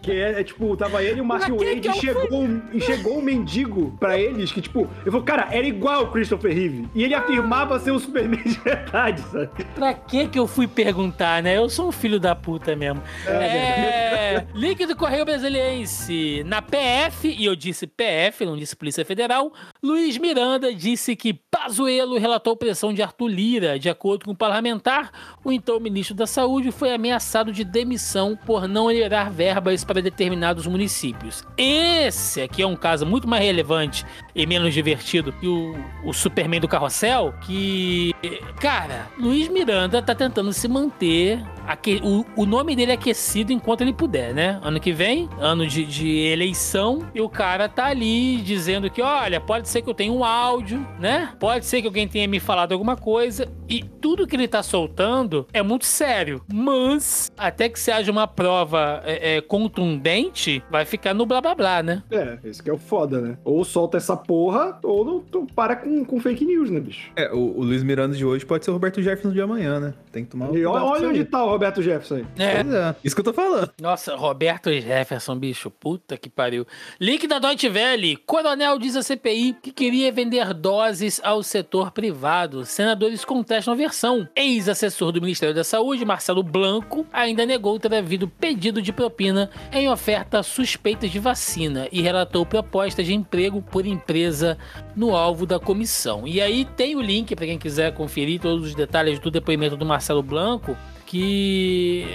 Que é, é, tipo, tava ele e o Mark Wade e chegou, um- chegou um mendigo pra eles que, tipo, eu falei, cara, era igual o Christopher Reeve. E ele afirmava ser o Superman *laughs* de verdade, sabe?
Pra que que eu fui perguntar, né? Eu sou um filho da puta mesmo. É, link do Correio Brasiliense. Na PF, e eu disse PF, não disse Polícia Federal, Luiz Miranda disse que Pazuello relatou pressão de Arthur Lira. De acordo com o parlamentar, o então ministro da Saúde foi ameaçado de demissão por não liberar verbas para determinados municípios. Esse aqui é um caso muito mais relevante e menos divertido que o, o Superman do Carrossel, que, cara, Luiz Miranda tá tentando se manter, aque- o, o nome dele é aquecido enquanto ele puder, né? Ano que vem, ano de, de eleição, e o cara tá ali dizendo que, olha, pode ser que eu tenha um áudio, né? Pode ser que alguém tenha me falado alguma coisa, e tudo que ele tá soltando é muito sério, mas até que se haja uma prova é, é, contundente, vai ficar no blá blá blá, né?
É, esse que é o foda, né? Ou solta essa porra, ou não, tu para com, com fake news, né, bicho?
É, o, o Luiz Miranda de hoje pode ser o Roberto Jefferson de amanhã, né? Tem que tomar
E olha, onde
aí.
tá o Roberto Jefferson aí.
É.
Pois é, isso que eu tô falando.
Nossa, Roberto Jefferson, bicho, puta que pariu. Link da Deutsche Welle. Coronel diz à CPI que queria vender doses ao setor privado. Senadores contestam a versão. Ex-assessor do Ministério da Saúde, Marcelo Blanco, ainda negou ter havido pedido de propina em oferta suspeita de vacina e relatou proposta de emprego por empresa no alvo da comissão. E aí tem o link para quem quiser conferir todos os detalhes do depoimento do Marcelo Blanco, que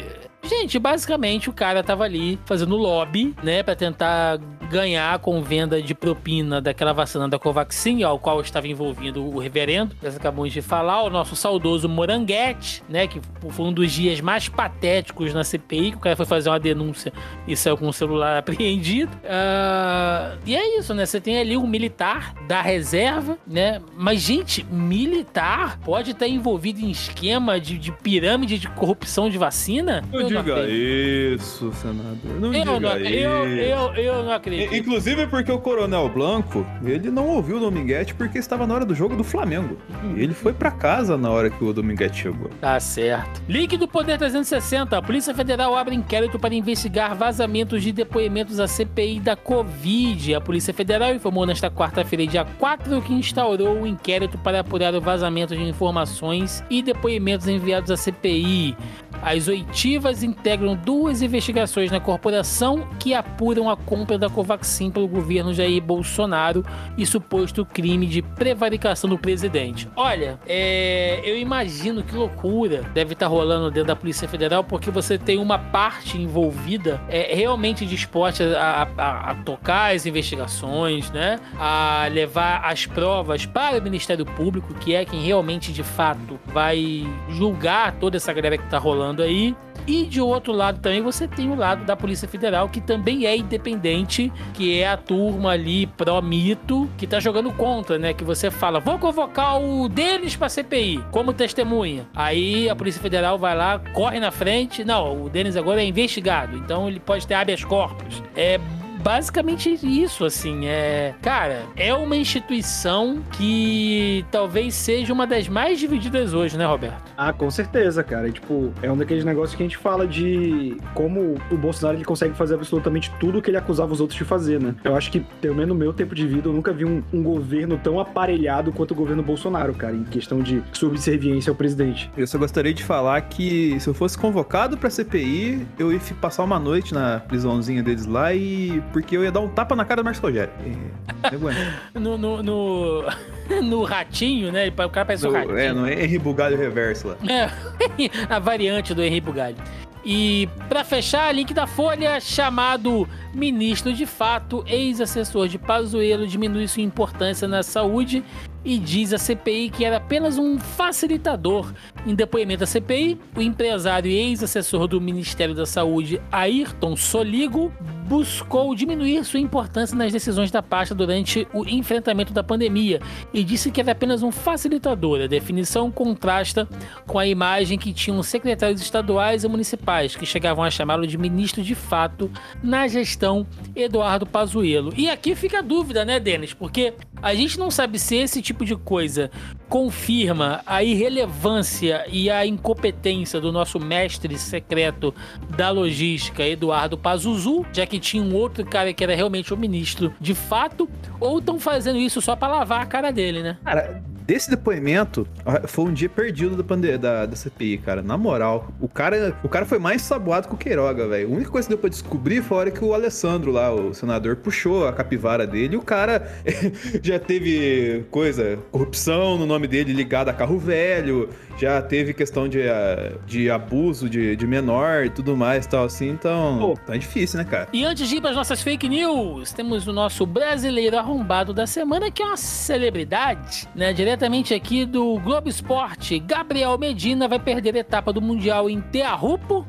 Gente, basicamente o cara tava ali fazendo lobby, né, Pra tentar ganhar com venda de propina daquela vacina da Covaxin, ao qual estava envolvido o reverendo, que acabamos de falar, o nosso saudoso Moranguete, né, que foi um dos dias mais patéticos na CPI, que o cara foi fazer uma denúncia e saiu com o celular *laughs* apreendido. Ah, e é isso, né? Você tem ali um militar da reserva, né? Mas, gente, militar pode estar envolvido em esquema de, de pirâmide de corrupção de vacina?
Diga isso, senador. Não
Eu
diga
não,
isso.
eu, eu, eu não acredito.
Inclusive porque o Coronel Blanco, ele não ouviu o Dominguete porque estava na hora do jogo do Flamengo. Ele foi pra casa na hora que o Dominguete chegou.
Tá certo. Link do Poder 360. A Polícia Federal abre inquérito para investigar vazamentos de depoimentos à CPI da Covid. A Polícia Federal informou nesta quarta-feira, dia 4, que instaurou o inquérito para apurar o vazamento de informações e depoimentos enviados à CPI. As oitivas integram duas investigações na corporação que apuram a compra da Covaxin pelo governo Jair Bolsonaro e suposto crime de prevaricação do presidente. Olha, é, eu imagino que loucura deve estar rolando dentro da Polícia Federal, porque você tem uma parte envolvida é, realmente disposta a, a- a tocar as investigações, né? A levar as provas para o Ministério Público, que é quem realmente de fato vai julgar toda essa galera que tá rolando aí. E de outro lado também você tem o lado da Polícia Federal, que também é independente, que é a turma ali pró-mito, que tá jogando contra, né? Que você fala, vou convocar o deles pra CPI, como testemunha. Aí a Polícia Federal vai lá, corre na frente. Não, o Denis agora é investigado, então ele pode ter habeas corpus. É basicamente isso, assim. É, cara, é uma instituição que talvez seja uma das mais divididas hoje, né, Roberto?
Ah, com certeza, cara. E, tipo, é um daqueles negócios que a gente fala de como o Bolsonaro ele consegue fazer absolutamente tudo que ele acusava os outros de fazer, né? Eu acho que, pelo menos no meu tempo de vida, eu nunca vi um, um governo tão aparelhado quanto o governo Bolsonaro, cara, em questão de subserviência ao presidente.
Eu só gostaria de falar que se eu fosse convocado pra CPI, eu ia passar uma noite na prisãozinha deles lá e porque eu ia dar um tapa na cara do Marcos Rogério. E... *laughs*
no, no, no, *laughs* no, ratinho, né? O cara parece um ratinho.
É, no Henri Bugalho reverso lá.
É, *laughs* a variante do Henri Bugalho. E para fechar, link da Folha chamado Ministro de Fato, ex-assessor de Pazuello diminui sua importância na saúde e diz à CPI que era apenas um facilitador. Em depoimento à CPI, o empresário e ex-assessor do Ministério da Saúde, Ayrton Soligo, buscou diminuir sua importância nas decisões da pasta durante o enfrentamento da pandemia e disse que era apenas um facilitador. A definição contrasta com a imagem que tinham secretários estaduais e municipais, que chegavam a chamá-lo de ministro de fato na gestão Eduardo Pazuello. E aqui fica a dúvida, né, Denis? Porque a gente não sabe se esse tipo de coisa confirma a irrelevância e a incompetência do nosso mestre secreto da logística, Eduardo Pazuzu, já que tinha um outro cara que era realmente o ministro de fato, ou estão fazendo isso só para lavar a cara dele, né?
Cara, desse depoimento, foi um dia perdido da, pande da, da CPI, cara. Na moral, o cara, o cara foi mais saboado que o Queiroga, velho. A única coisa que deu pra descobrir foi a hora que o Alessandro lá, o senador, puxou a capivara dele e o cara *laughs* já teve coisa, corrupção no nome dele ligada a carro velho, já teve questão de, ah, de abuso de, de menor e tudo mais tal assim, então tá difícil, né, cara?
E antes de ir para as nossas fake news, temos o nosso brasileiro arrombado da semana, que é uma celebridade, né? Diretamente aqui do Globo Esporte, Gabriel Medina vai perder a etapa do Mundial em Tearrupo.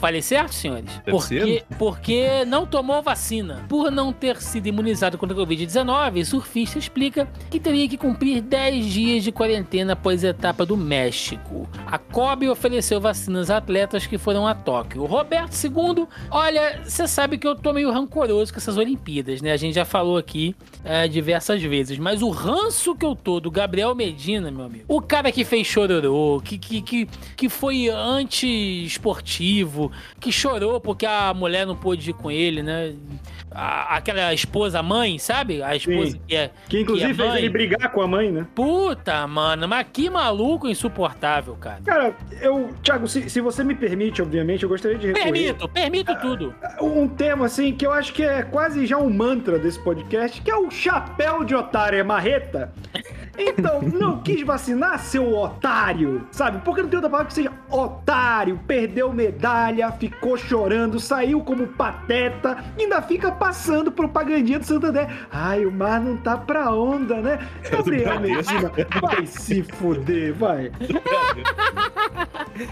Falei certo, senhores?
Deve
porque,
ser. *laughs*
porque não tomou vacina. Por não ter sido imunizado contra a Covid-19, surfista explica que teria que cumprir 10 dias de quarentena após a etapa do México. A Kobe ofereceu vacinas a atletas que foram a Tóquio. O Roberto II, olha, você sabe que eu tô meio rancoroso com essas Olimpíadas, né? A gente já falou aqui é, diversas vezes. Mas o ranço que eu tô do Gabriel Medina, meu amigo, o cara que fez chororô, que, que, que, que foi anti-esportivo, que chorou porque a mulher não pôde ir com ele, né? A, aquela esposa mãe, sabe? A esposa
Sim.
que é.
Que inclusive
que é
fez ele brigar com a mãe, né?
Puta, mano, mas que maluco insuportável, cara.
Cara, eu. Thiago, se, se você me permite, obviamente, eu gostaria de recorrer
Permito, permito tudo.
um tema assim que eu acho que é quase já um mantra desse podcast, que é o chapéu de otário é marreta. Então, não quis vacinar, seu otário, sabe? Porque não tem outra palavra que seja otário, perdeu medalha, ficou chorando, saiu como pateta, ainda fica passando propagandinha do Santander. Ai, o mar não tá pra onda, né? Gabriel Medina, vai se fuder, vai.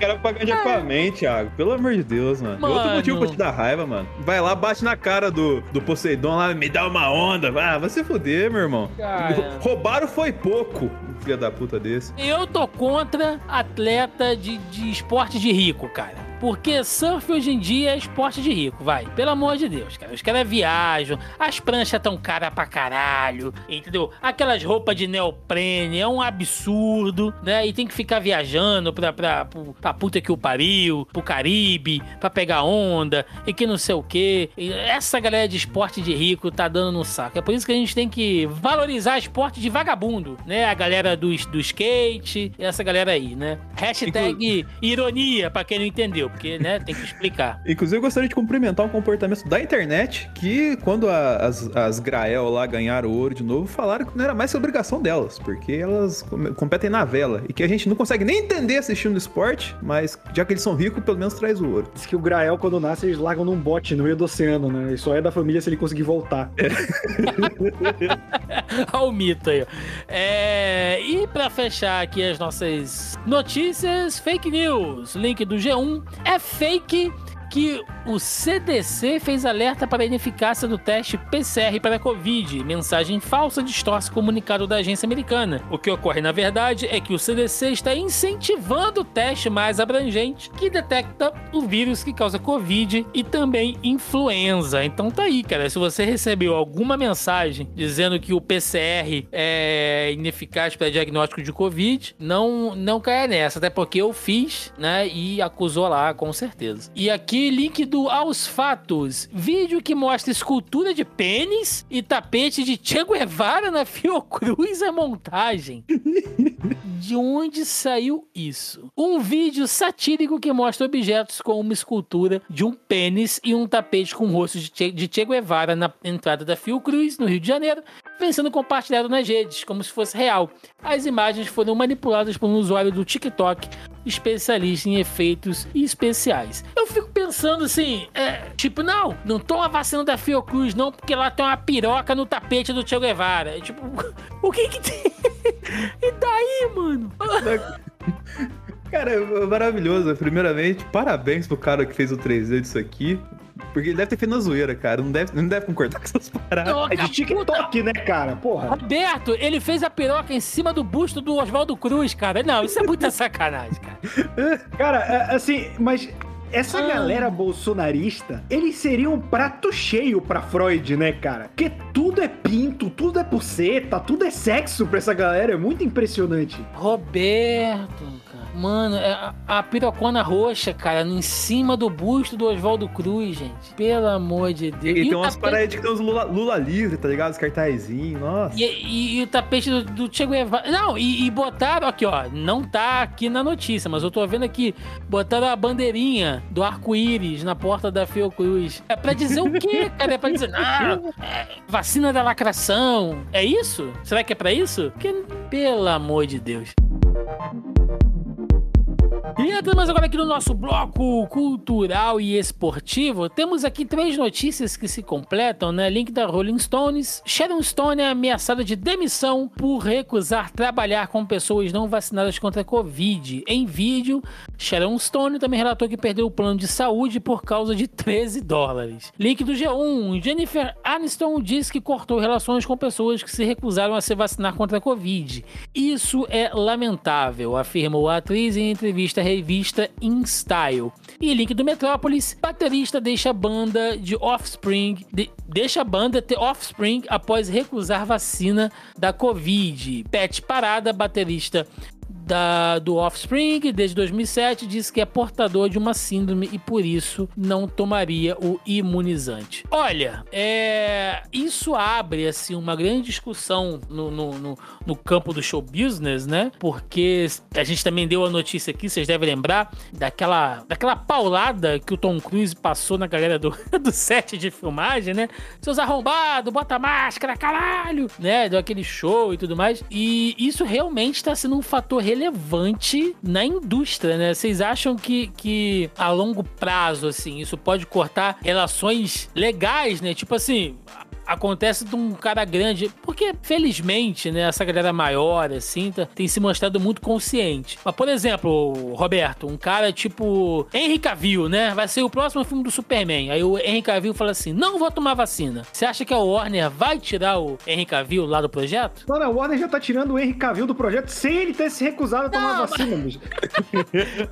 Cara paga de Aquaman, Thiago. Pelo amor de Deus, mano.
Mano.
Outro motivo pra te dar raiva, mano. Vai lá, bate na cara do, do Poseidon lá, me dá uma onda. Ah, vai se fuder, meu irmão.
Cara.
Roubaram foi pouco. Um Filha da puta desse.
Eu tô contra atleta de, de esporte de rico, cara. Porque surf hoje em dia é esporte de rico, vai. Pelo amor de Deus, cara. Os caras viajam, as pranchas tão caras pra caralho, entendeu? Aquelas roupas de neoprene é um absurdo, né? E tem que ficar viajando pra, pra, pro- pra puta que o pariu, pro Caribe, pra pegar onda, e que não sei o quê. E essa galera de esporte de rico tá dando no saco. É por isso que a gente tem que valorizar esporte de vagabundo, né? A galera do, do skate, essa galera aí, né? Hashtag ironia, pra quem não entendeu, porque, né, tem que explicar. *laughs*
Inclusive, eu gostaria de cumprimentar um comportamento da internet que, quando a- as, as Grael lá ganharam o ouro de novo, falaram que não era mais que obrigação delas, porque elas com- competem na vela. E que a gente não consegue nem entender assistindo esporte, mas já que eles são ricos, pelo menos traz o ouro.
Diz que o Grael, quando nasce, eles largam num bote no meio do oceano, né? E só é da família se ele conseguir voltar. *laughs*
Olha o mito aí. É, e pra fechar aqui as nossas notícias, fake news. Link do G1 é fake que o CDC fez alerta para a ineficácia do teste PCR para a Covid. Mensagem falsa distorce comunicado da agência americana. O que ocorre, na verdade, é que o CDC está incentivando o teste mais abrangente que detecta o vírus que causa Covid e também influenza. Então tá aí, cara. Se você recebeu alguma mensagem dizendo que o PCR é ineficaz para diagnóstico de Covid, não, não caia nessa, até porque eu fiz, né? E acusou lá, com certeza. E aqui, link do Aos Fatos. Vídeo que mostra escultura de pênis e tapete de Che Guevara na *laughs* Fiocruz é montagem. De onde saiu isso? Um vídeo satírico que mostra objetos com uma escultura de um pênis e um tapete com o rosto de Che, de che Guevara na entrada da Fiocruz, no Rio de Janeiro, vem sendo compartilhado nas redes, como se fosse real. As imagens foram manipuladas por um usuário do TikTok, especialista em efeitos especiais. Eu fico pensando assim, é, tipo, não, não toma a vacina da Fiocruz, não, porque lá tem uma piroca no tapete do Che Guevara. É, tipo, *laughs* o que que tem? e daí, mano? *laughs*
Cara, é maravilhoso. Primeiramente, parabéns pro cara que fez o 3D disso aqui. Porque ele deve ter feito na zoeira, cara. Não deve, não deve concordar com essas paradas.
Não,
É de TikTok, né, cara? Porra.
Roberto, ele fez a piroca em cima do busto do Oswaldo Cruz, cara. Não, isso é muita *laughs* sacanagem, cara.
Cara, é, assim, mas essa
Ah.
galera bolsonarista, eles seriam um prato cheio pra Freud, né, cara? Porque tudo é pinto, tudo é puceta, tudo é sexo pra essa galera. É muito impressionante.
Roberto. Mano, é a, a pirocona roxa, cara, em cima do busto do Oswaldo Cruz, gente. Pelo amor de Deus.
E, tem
o
umas
tapete-
paradas que tem uns Lula, Lula livre, tá ligado? Os cartazinhos, nossa.
E, e- e o tapete do, do Che Guevara. Não, e, e botaram aqui, ó. Não tá aqui na notícia, mas eu tô vendo aqui. Botaram a bandeirinha do arco-íris na porta da Fiocruz. É pra dizer o quê, cara? É pra dizer, não, é vacina da lacração. É isso? Será que é pra isso? Porque, pelo amor de Deus. E entramos agora aqui no nosso bloco cultural e esportivo. Temos aqui três notícias que se completam, né? Link da Rolling Stones. Sharon Stone é ameaçada de demissão por recusar trabalhar com pessoas não vacinadas contra a Covid. Em vídeo, Sharon Stone também relatou que perdeu o plano de saúde por causa de 13 dólares. Link do G1. Jennifer Aniston diz que cortou relações com pessoas que se recusaram a se vacinar contra a Covid. Isso é lamentável, afirmou a atriz em entrevista revista InStyle. E link do Metrópolis, baterista deixa a banda de Offspring, de- deixa a banda ter Offspring após recusar vacina da Covid. Pet Parada, baterista da, do Offspring desde 2007 diz que é portador de uma síndrome e por isso não tomaria o imunizante. Olha, é, isso abre assim uma grande discussão no, no, no, no campo do show business, né? Porque a gente também deu a notícia aqui, vocês devem lembrar daquela, daquela paulada que o Tom Cruise passou na galera do, *laughs* do set de filmagem, né? Seus arrombados, bota máscara, caralho, né? Deu aquele show e tudo mais. E isso realmente está sendo um fator relevante na indústria, né? Vocês acham que, que a longo prazo, assim, isso pode cortar relações legais, né? Tipo assim. Acontece de um cara grande, porque felizmente, né, essa galera maior, assim, tá- tem se mostrado muito consciente. Mas, por exemplo, Roberto, um cara tipo Henry Cavill, né, vai ser o próximo filme do Superman. Aí o Henry Cavill fala assim: não vou tomar vacina. Você acha que a Warner vai tirar o Henry Cavill lá do projeto?
Mano, a Warner já tá tirando o Henry Cavill do projeto sem ele ter se recusado a tomar
Não,
vacina, bicho. *laughs*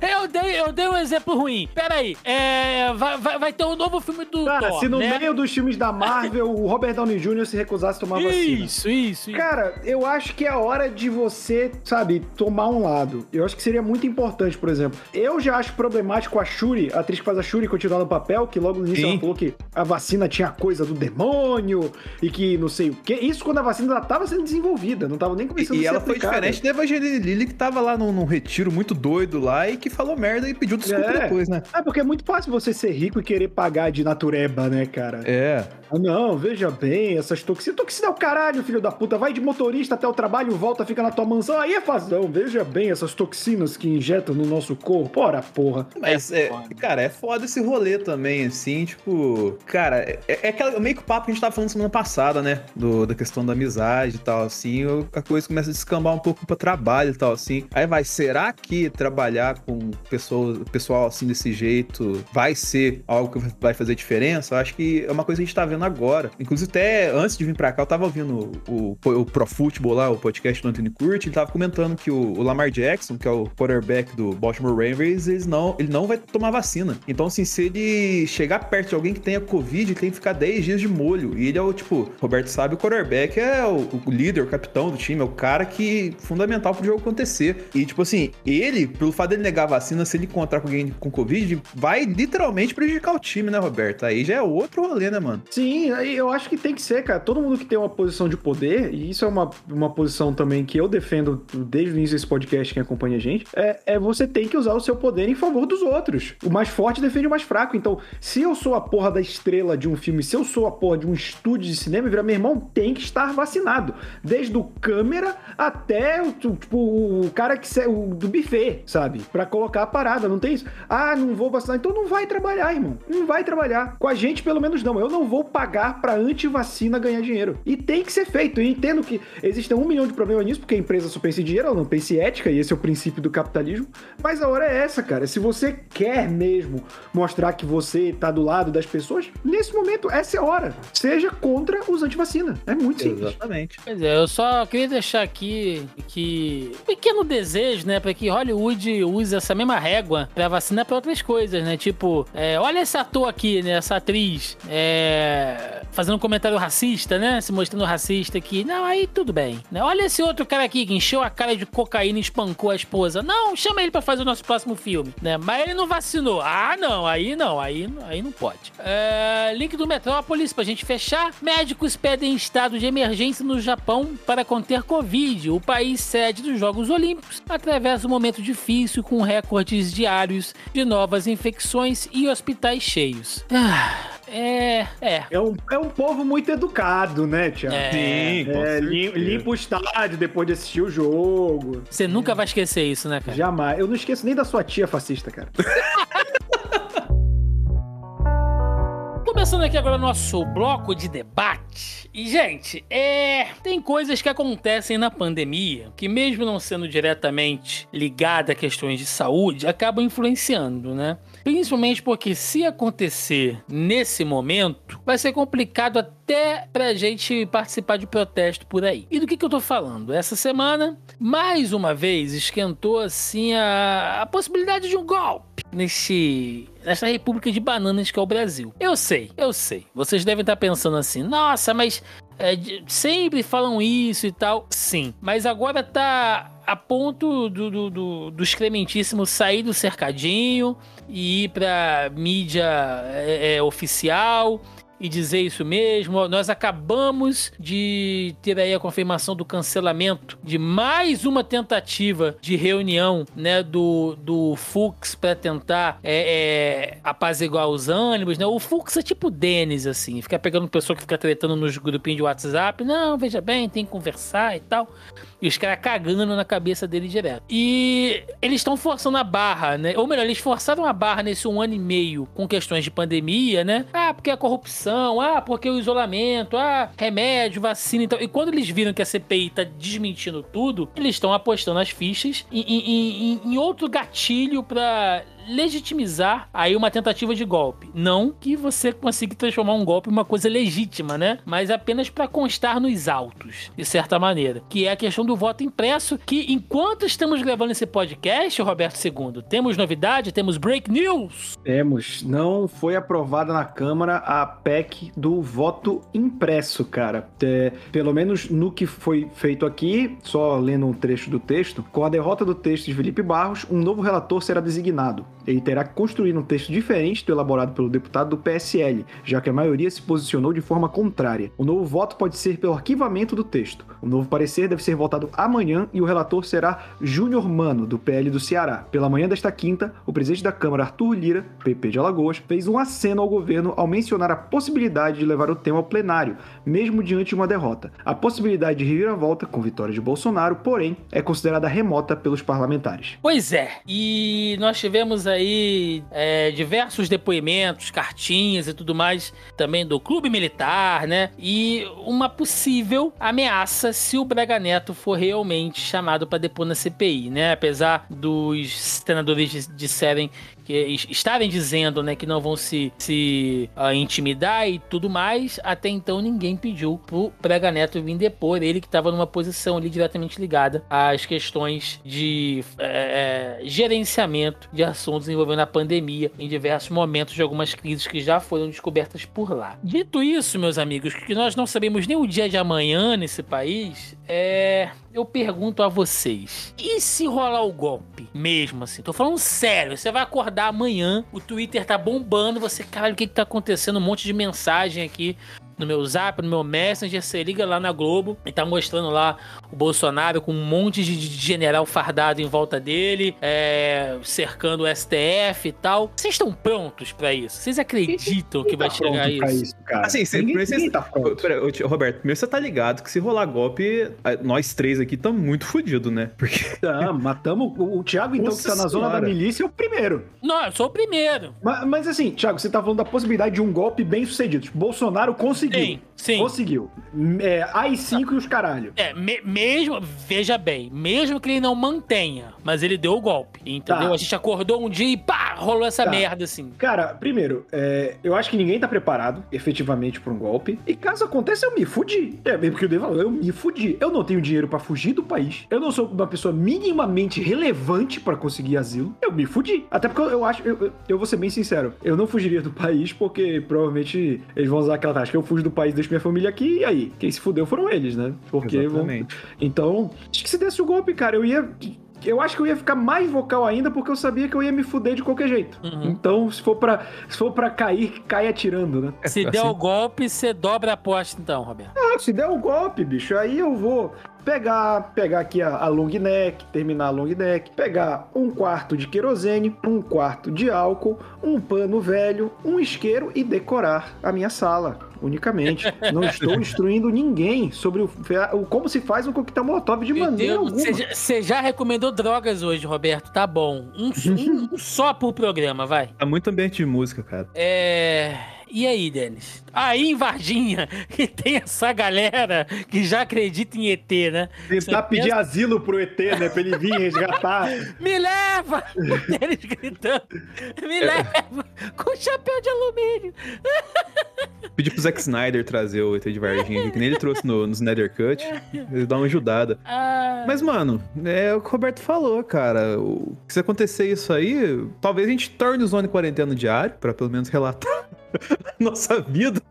Eu dei, eu dei um exemplo ruim. Pera aí, é, vai, vai, vai ter um novo filme do
Cara,
Thor,
se no
né?
meio dos filmes da Marvel o Robert Downey Jr. se recusasse a tomar vacina.
Isso, isso, isso.
Cara, eu acho que é hora de você, sabe, tomar um lado. Eu acho que seria muito importante, por exemplo. Eu já acho problemático a Shuri, a atriz que faz a Shuri, continuar no papel, que logo no início
Sim.
ela falou que a vacina tinha coisa do demônio e que não sei o quê. Isso quando a vacina já tava sendo desenvolvida, não tava nem começando
E,
a
e
ser
ela foi
aplicada.
diferente da Evangeline Lilly, que tava lá num, num retiro muito doido lá e que falou merda e pediu desculpa
É.
depois, né?
É porque é muito fácil você ser rico e querer pagar de natureba, né, cara?
É.
Ah, Não, veja bem, essas toxinas. Toxina é o caralho, filho da puta. Vai de motorista até o trabalho, volta, fica na tua mansão. Aí é fazão. Veja bem essas toxinas que injetam no nosso corpo. Ora, porra.
Mas, é, cara, é foda esse rolê também, assim, tipo. Cara, é, é aquela, meio que o papo que a gente tava falando semana passada, né? Do, da questão da amizade e tal, assim. A coisa começa a descambar um pouco pra trabalho e tal, assim. Aí vai, será que trabalhar com pessoas, pessoal assim desse jeito vai ser algo que vai fazer diferença? Eu acho que é uma coisa que a gente tá vendo agora. Inclusive, até antes de vir pra cá, eu tava ouvindo o, o, o Pro Football lá, o podcast do Anthony Curti, ele tava comentando que o, o Lamar Jackson, que é o quarterback do Baltimore Ravens, ele não, ele não vai tomar vacina. Então, assim, se ele chegar perto de alguém que tenha Covid, ele tem que ficar 10 dias de molho. E ele é o, tipo, Roberto sabe, o quarterback é o, o líder, o capitão do time, é o cara que fundamental pro jogo acontecer. E, tipo assim, ele, pelo fato dele negar a vacina, se ele encontrar com alguém com Covid, vai literalmente prejudicar o time, né, Roberto? Aí já é outro rolê, né, mano?
Sim, aí eu acho que tem que ser, cara. Todo mundo que tem uma posição de poder, e isso é uma, uma posição também que eu defendo desde o início desse podcast, quem acompanha a gente, é, é você tem que usar o seu poder em favor dos outros. O mais forte defende o mais fraco. Então, se eu sou a porra da estrela de um filme, se eu sou a porra de um estúdio de cinema, virar meu irmão tem que estar vacinado. Desde o câmera até o, tipo, o cara que o, do buffet, sabe? Para colocar a parada, não tem isso. Ah, não vou vacinar, então não vai trabalhar, irmão. Não vai trabalhar. Com a gente, pelo menos não. Eu não vou pagar pra antivacina ganhar dinheiro. E tem que ser feito. Eu entendo que existem um milhão de problemas nisso, porque a empresa só pensa em dinheiro, ela não pensa em ética, e esse é o princípio do capitalismo. Mas a hora é essa, cara. Se você quer mesmo mostrar que você tá do lado das pessoas, nesse momento, essa é a hora. Seja contra os antivacina. É muito simples.
Exatamente.
Pois é, eu só queria deixar aqui que um pequeno desejo, né, para que Hollywood use essa mesma régua para vacinar para outras coisas, né? Tipo, é, olha esse ator aqui, né, essa atriz, é, fazendo um comentário racista, né, se mostrando racista aqui. Não, aí tudo bem. Né? Olha esse outro cara aqui que encheu a cara de cocaína e espancou a esposa. Não, chama ele para fazer o nosso próximo filme, né? Mas ele não vacinou. Ah, não, aí não, aí, aí não pode. É, link do Metrópolis pra gente fechar. Médicos pedem estado de emergência no Japão para conter Covid. O país sede dos Jogos Olímpicos atravessa um momento difícil com recordes diários de novas infecções e hospitais cheios. Ah, é, é.
É um, é um povo muito educado, né, Tiago?
É.
Sim,
É, limpa o estádio depois de assistir o jogo.
Você nunca vai esquecer isso, né, cara?
Jamais. Eu não esqueço nem da sua tia fascista, cara. *laughs*
Começando aqui agora o nosso bloco de debate. E, gente, é. Tem coisas que acontecem na pandemia que, mesmo não sendo diretamente ligada a questões de saúde, acabam influenciando, né? Principalmente porque, se acontecer nesse momento, vai ser complicado até pra gente participar de protesto por aí. E do que, que eu tô falando? Essa semana, mais uma vez, esquentou assim a, a possibilidade de um golpe nesse nessa república de bananas que é o Brasil. Eu sei, eu sei. Vocês devem estar pensando assim, nossa, mas é, sempre falam isso e tal. Sim, mas agora tá a ponto do, do, do, do excrementíssimo sair do cercadinho e ir pra mídia é, é, oficial e dizer isso mesmo. Nós acabamos de ter aí a confirmação do cancelamento de mais uma tentativa de reunião, né, do, do Fux para tentar é, é, apaziguar os ânimos, né? O Fux é tipo Denis, assim, fica pegando pessoa que fica tretando nos grupinhos de WhatsApp. Não, veja bem, tem que conversar e tal. E os caras cagando na cabeça dele direto. E eles estão forçando a barra, né? Ou melhor, eles forçaram a barra nesse um ano e meio com questões de pandemia, né? Ah, porque a corrupção, ah, porque o isolamento, ah, remédio, vacina e tal. E quando eles viram que a CPI tá desmentindo tudo, eles estão apostando as fichas em, em- em- em outro gatilho pra legitimizar aí uma tentativa de golpe. Não que você consiga transformar um golpe em uma coisa legítima, né? Mas apenas para constar nos autos, de certa maneira. Que é a questão do voto impresso, que enquanto estamos gravando esse podcast, Roberto II, temos novidade, temos break news.
Temos. Não foi aprovada na Câmara a PEC do voto impresso, cara. É, pelo menos no que foi feito aqui, só lendo um trecho do texto, com a derrota do texto de Felipe Barros, um novo relator será designado. Ele terá que construir um texto diferente do elaborado pelo deputado do PSL, já que a maioria se posicionou de forma contrária. O novo voto pode ser pelo arquivamento do texto. O novo parecer deve ser votado amanhã e o relator será Júnior Mano, do PL do Ceará. Pela manhã desta quinta, o presidente da Câmara, Arthur Lira, PP de Alagoas, fez um aceno ao governo ao mencionar a possibilidade de levar o tema ao plenário, mesmo diante de uma derrota. A possibilidade de reviravolta, com vitória de Bolsonaro, porém, é considerada remota pelos parlamentares.
Pois é, e nós tivemos aí é, diversos depoimentos, cartinhas e tudo mais, também do clube militar, né? E uma possível ameaça se o Braga Neto for realmente chamado para depor na CPI, né? Apesar dos senadores disserem que estarem dizendo né, que não vão se, se uh, intimidar e tudo mais, até então ninguém pediu pro Braga Neto vir depor, ele que estava numa posição ali diretamente ligada às questões de é, gerenciamento de assuntos envolvendo a pandemia em diversos momentos de algumas crises que já foram descobertas por lá. Dito isso, meus amigos, que nós não sabemos nem o dia de amanhã nesse país, é eu pergunto a vocês: e se rolar o golpe mesmo assim? Tô falando sério, você vai acordar amanhã, o Twitter tá bombando, você, caralho, o que que tá acontecendo? Um monte de mensagem aqui no meu zap, no meu messenger, você liga lá na Globo e tá mostrando lá o Bolsonaro com um monte de general fardado em volta dele, é, cercando o STF e tal. Vocês estão prontos para isso? Vocês acreditam que vai
tá
chegar isso?
isso cara.
Assim, você,
ninguém,
você,
ninguém tá pronto.
Pera, Roberto, primeiro você tá ligado que se rolar golpe, nós três aqui estamos muito fodidos, né? Porque.
Tá, matamos o, o Thiago, então,
Nossa
que tá na zona da
senhora.
milícia, é o primeiro.
Não, eu sou o primeiro.
Mas, mas assim, Thiago, você tá falando da possibilidade de um golpe bem sucedido. Tipo, Bolsonaro conseguiu.
Sim, sim.
Conseguiu. É, AI-5 e os caralho.
É, me- mesmo, veja bem, mesmo que ele não mantenha, mas ele deu o golpe, entendeu?
Tá.
A gente acordou um dia e pá, rolou essa
Tá.
merda assim.
Cara, primeiro, é, eu acho que ninguém tá preparado, efetivamente, pra um golpe. E caso aconteça, eu me fudi. É mesmo que o Devo eu me fudi. Eu não tenho dinheiro pra fugir do país. Eu não sou uma pessoa minimamente relevante pra conseguir asilo. Eu me fudi. Até porque eu, eu acho, eu, eu- eu vou ser bem sincero, eu não fugiria do país porque provavelmente eles vão usar aquela tática. Eu fujo do país, deixo minha família aqui e aí? Quem se fudeu foram eles, né? Porque vão,
Exatamente.
então, acho que se desse o golpe, cara, eu ia. Eu acho que eu ia ficar mais vocal ainda porque eu sabia que eu ia me fuder de qualquer jeito.
Uhum.
Então, se for pra, se for pra cair, cai atirando, né?
Se
assim-
der o golpe, você dobra a aposta então, Roberto.
Ah, se der o golpe, bicho, aí eu vou pegar, pegar aqui a, a long neck, terminar a long neck, pegar um quarto de querosene, um quarto de álcool, um pano velho, um isqueiro e decorar a minha sala. Unicamente. Não estou *laughs* instruindo ninguém sobre o, o- como se faz um coquetel molotov de
Meu
maneira
Deus,
alguma.
Você já, recomendou drogas hoje, Roberto? Tá bom. Um, um- um *laughs* só por programa, vai.
Tá muito ambiente de música, cara.
É. E aí, Denis? Aí em Varginha, *laughs* que tem essa galera que já acredita em ET, né?
Tentar
Você
pedir
pensa-
asilo pro ET, né? Pra ele vir resgatar. *laughs*
Me leva! *laughs* Eles gritando. Me leva! Com chapéu de alumínio.
Pedi pro Zack Snyder trazer o ET de Varginha aqui, que nem ele trouxe no, no Snyder Cut. Ele dá uma ajudada.
Ah,
Mas, mano, é o que o Roberto falou, cara. Se acontecer isso aí, talvez a gente torne o Zone Quarentena diário, pra pelo menos relatar *laughs* nossa vida.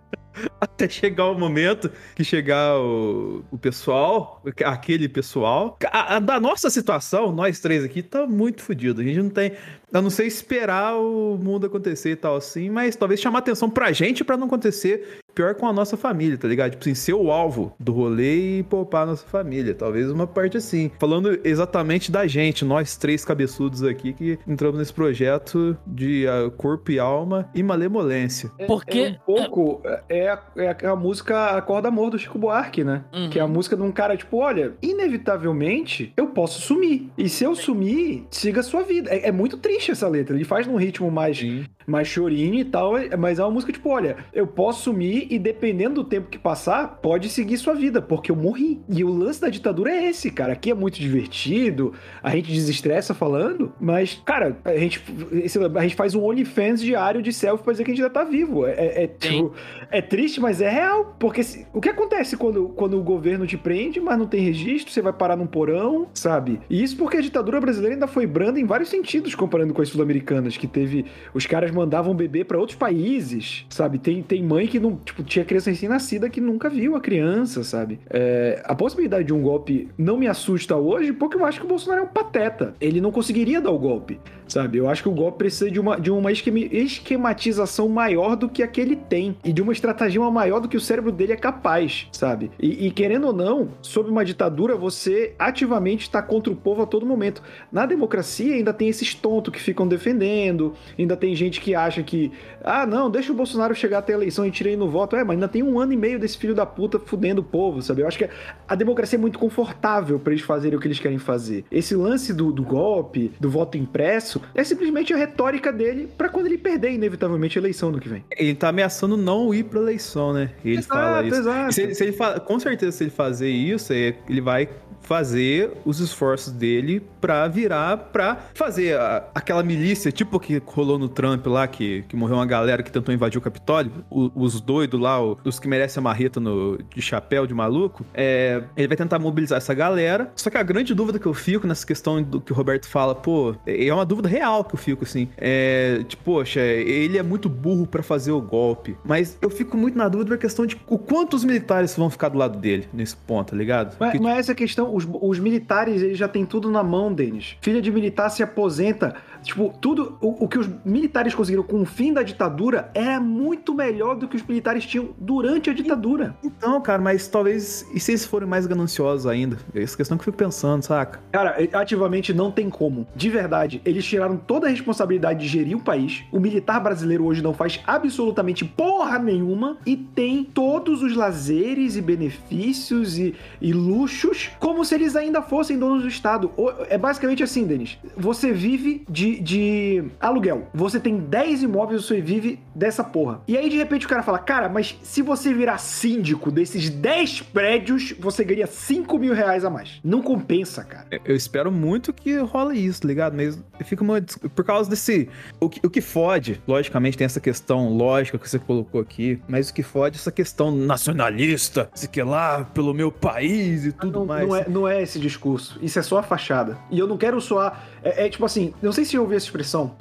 Até chegar o momento que chegar o, o pessoal, aquele pessoal. A, a- da nossa situação, nós três aqui, tá muito fodido. A gente não tem. Eu não sei esperar o mundo acontecer e tal assim, mas talvez chamar atenção pra gente pra não acontecer pior com a nossa família, tá ligado? Tipo assim, ser o alvo do rolê e poupar a nossa família. Talvez uma parte assim. Falando exatamente da gente, nós três cabeçudos aqui que entramos nesse projeto de ah, corpo e alma e malemolência.
Porque-
É um pouco. É a, é a- é a música Acorda Amor do Chico Buarque, né?
Uhum.
Que é a música de um cara, tipo, olha, inevitavelmente eu posso sumir. E se eu sumir, siga a sua vida. É, é muito triste essa letra. Ele faz num ritmo mais,
Sim.
mais chorinho e tal, é- mas é uma música tipo, olha, eu posso sumir e dependendo do tempo que passar, pode seguir sua vida, porque eu morri. E o lance da ditadura é esse, cara. Aqui é muito divertido, a gente desestressa falando, mas, cara, a gente, a gente faz um OnlyFans diário de selfie pra dizer que a gente ainda tá vivo. É, é, é, tipo, é triste, mas é real. Porque se- o que acontece quando, quando o governo te prende, mas não tem registro, você vai parar num porão, sabe? E isso porque a ditadura brasileira ainda foi branda em vários sentidos, comparando com as sul-americanas, que teve. Os caras mandavam bebê pra outros países, sabe? Tem, tem mãe que não. Tipo, tinha criança recém-nascida que nunca viu a criança, sabe? É, a possibilidade de um golpe não me assusta hoje, porque eu acho que o Bolsonaro é um pateta. Ele não conseguiria dar o golpe. Sabe? Eu acho que o golpe precisa de uma, de uma esquematização maior do que a que ele tem e de uma estratagema maior do que o cérebro dele é capaz, sabe? E, e querendo ou não, sob uma ditadura, você ativamente está contra o povo a todo momento. Na democracia ainda tem esses tontos que ficam defendendo, ainda tem gente que acha que, ah, não, deixa o Bolsonaro chegar até a eleição e tirei no voto. É, mas ainda tem um ano e meio desse filho da puta fudendo o povo, sabe? Eu acho que a democracia é muito confortável para eles fazerem o que eles querem fazer. Esse lance do, do golpe, do voto impresso, é simplesmente a retórica dele para quando ele perder, inevitavelmente, a eleição no que vem.
Ele tá ameaçando não ir pra eleição, né? Ele
Exato,
fala isso.
exato.
Se se ele fa- com certeza, se ele fazer isso, ele vai fazer os esforços dele pra virar pra fazer a- aquela milícia, tipo que rolou no Trump lá, que, que morreu uma galera que tentou invadir o Capitólio, o- os doidos lá, o- os que merecem a marreta no, de chapéu de maluco, é, ele vai tentar mobilizar essa galera. Só que a grande dúvida que eu fico nessa questão do que o Roberto fala, pô, é uma dúvida real que eu fico assim. É, tipo, poxa, ele é muito burro pra fazer o golpe. Mas eu fico muito na dúvida da questão de o quanto os militares vão ficar do lado dele nesse ponto, tá ligado?
Mas,
Porque,
mas essa questão, os, os militares, eles já têm tudo na mão, Denis. Filha de militar se aposenta. Tipo, tudo. O, o que os militares conseguiram com o fim da ditadura era muito melhor do que os militares tinham durante a ditadura.
Então, cara, mas talvez. E se eles forem mais gananciosos ainda? É essa questão que eu fico pensando, saca?
Cara, ativamente não tem como. De verdade, eles tiraram toda a responsabilidade de gerir o país. O militar brasileiro hoje não faz absolutamente porra nenhuma e tem todos os lazeres e benefícios e, e luxos como se eles ainda fossem donos do Estado. É basicamente assim, Denis. Você vive de, de aluguel. Você tem 10 imóveis, você vive dessa porra. E aí, de repente, o cara fala: Cara, mas se você virar síndico desses 10 prédios, você ganha 5 mil reais a mais. Não compensa, cara.
Eu espero muito que role isso, tá ligado? Mas fica uma. Por causa desse. O que, o que fode, logicamente, tem essa questão lógica que você colocou aqui, mas o que fode é essa questão nacionalista, se que lá, pelo meu país e tudo
não,
mais.
Não é, não é esse discurso. Isso é só a fachada. E eu não quero soar. É, é tipo assim, não sei se eu ouvi essa expressão.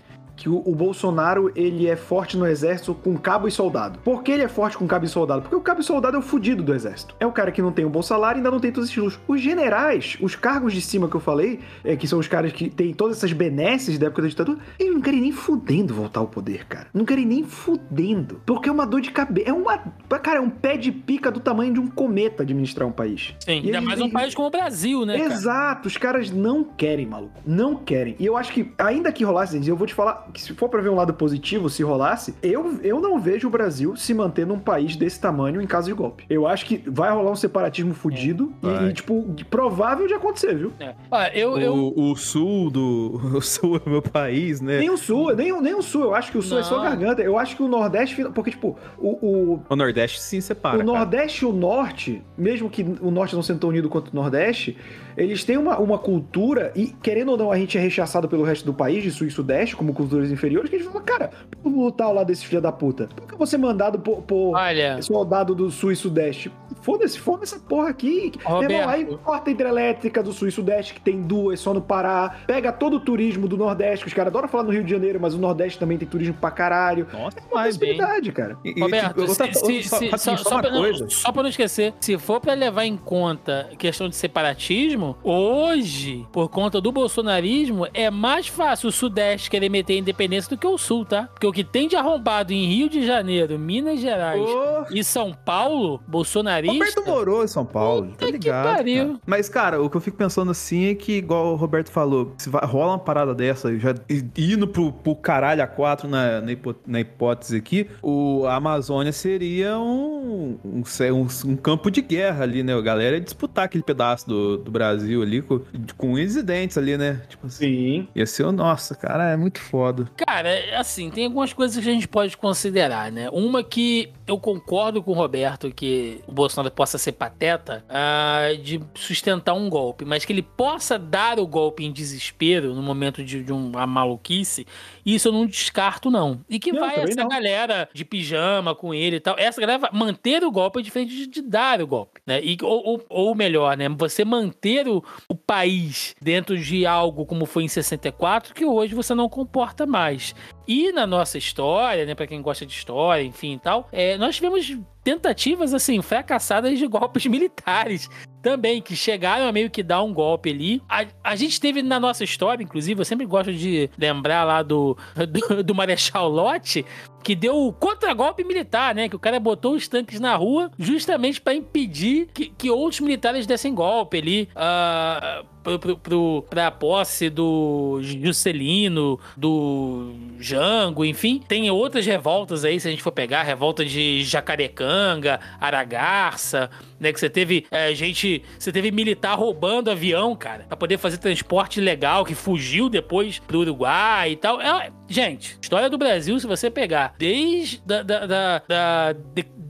Que o, o Bolsonaro ele é forte no exército com cabo e soldado. Por que ele é forte com cabo e soldado? Porque o cabo e soldado é o fudido do exército. É o cara que não tem um bom salário e ainda não tem todos esses luxos. Os generais, os cargos de cima que eu falei, é, que são os caras que têm todas essas benesses da época da ditadura, eles não querem nem fudendo voltar ao poder, cara. Não querem nem fudendo. Porque é uma dor de cabeça. É uma. Cara, é um pé de pica do tamanho de um cometa administrar um país.
Sim,
E
ainda
eles-
mais um país como o Brasil, né, cara?
Exato, os caras não querem, maluco. Não querem. E eu acho que, ainda que rolasse, eu vou te falar que se for pra ver um lado positivo, se rolasse, eu, eu não vejo o Brasil se manter num país desse tamanho em caso de golpe. Eu acho que vai rolar um separatismo fudido e-
Vai.
e, tipo, provável de acontecer, viu?
É. Olha, eu, eu,
O, o sul do. *laughs* O sul é meu país, né?
Nem o sul, nem, o- nem o sul, eu acho que o sul é só
Não.
garganta. Eu acho que o Nordeste, porque, tipo, o, o,
O Nordeste sim separa.
o
cara.
Nordeste e o Norte, mesmo que o Norte não sendo tão unido quanto o Nordeste, eles têm uma, uma cultura, e querendo ou não, a gente é rechaçado pelo resto do país, de Sul e Sudeste, como culturas inferiores, que a gente fala, cara, vamos lutar ao lado desse filho da puta. Por que eu vou ser mandado por, por
olha,
soldado do Sul e Sudeste? Foda-se, foda essa porra aqui. Meu irmão, aí
Roberto.
corta a hidrelétrica do Sul e Sudeste, que tem duas só no Pará. Pega todo o turismo do Nordeste, que os caras adoram falar no Rio de Janeiro, mas o Nordeste também tem turismo pra caralho.
Nossa,
É uma possibilidade, cara.
E-
Roberto,
tipo, outra-
se- se-
outra- só-
se-
rapidinho,
só,
só
só
uma
pra, não,
coisa.
só pra não esquecer, se for pra levar em conta questão de separatismo, hoje, por conta do bolsonarismo, é mais fácil o Sudeste querer meter independência do que o Sul, tá? Porque o que tem de arrombado em Rio de Janeiro, Minas Gerais
Ô,
e São Paulo, bolsonarista...
Roberto morou em São Paulo, tá
Puta
ligado? cara. Mas, cara, o que eu fico pensando assim é que, igual o Roberto falou, se vai, rola uma parada dessa, já indo pro, pro caralho a quatro na, na, na hipótese aqui, o, a Amazônia seria um, um, um- um campo de guerra ali, né? A galera ia disputar aquele pedaço do, do Brasil ali com, com unhas e dentes ali, né? Tipo assim.
Sim.
Ia ser, o- nossa, cara, é muito foda.
Cara, é assim, tem algumas coisas que a gente pode considerar, né? Uma que eu concordo com o Roberto que o Bolsonaro possa ser pateta ah, de sustentar um golpe, mas que ele possa dar o golpe em desespero no momento de, de uma maluquice, isso eu não descarto, não. E que
Não,
vai essa
não.
galera de pijama com ele e tal. Essa galera vai manter o golpe é diferente de, de dar o golpe, né? E, ou, ou, ou melhor, né? Você manter o, o país dentro de algo como foi em 64, que hoje você não comporta mais. E na nossa história, né, para quem gosta de história, enfim e tal, é, nós tivemos tentativas assim fracassadas de golpes *laughs* militares também, que chegaram a meio que dar um golpe ali. A, a gente teve na nossa história, inclusive, eu sempre gosto de lembrar lá do, *laughs* do, do Marechal Lott, que deu o contragolpe militar, né? Que o cara botou os tanques na rua justamente para impedir que, que outros militares dessem golpe ali. Uh, pro, pro, pro, pra posse do Juscelino, do Jango, enfim. Tem outras revoltas aí, se a gente for pegar, revolta de Jacarecanga, Aragarça, né? Que você teve é, gente. Você teve militar roubando avião, cara, pra poder fazer transporte legal, que fugiu depois pro Uruguai e tal. É, gente, história do Brasil, se você pegar desde da, da, da, da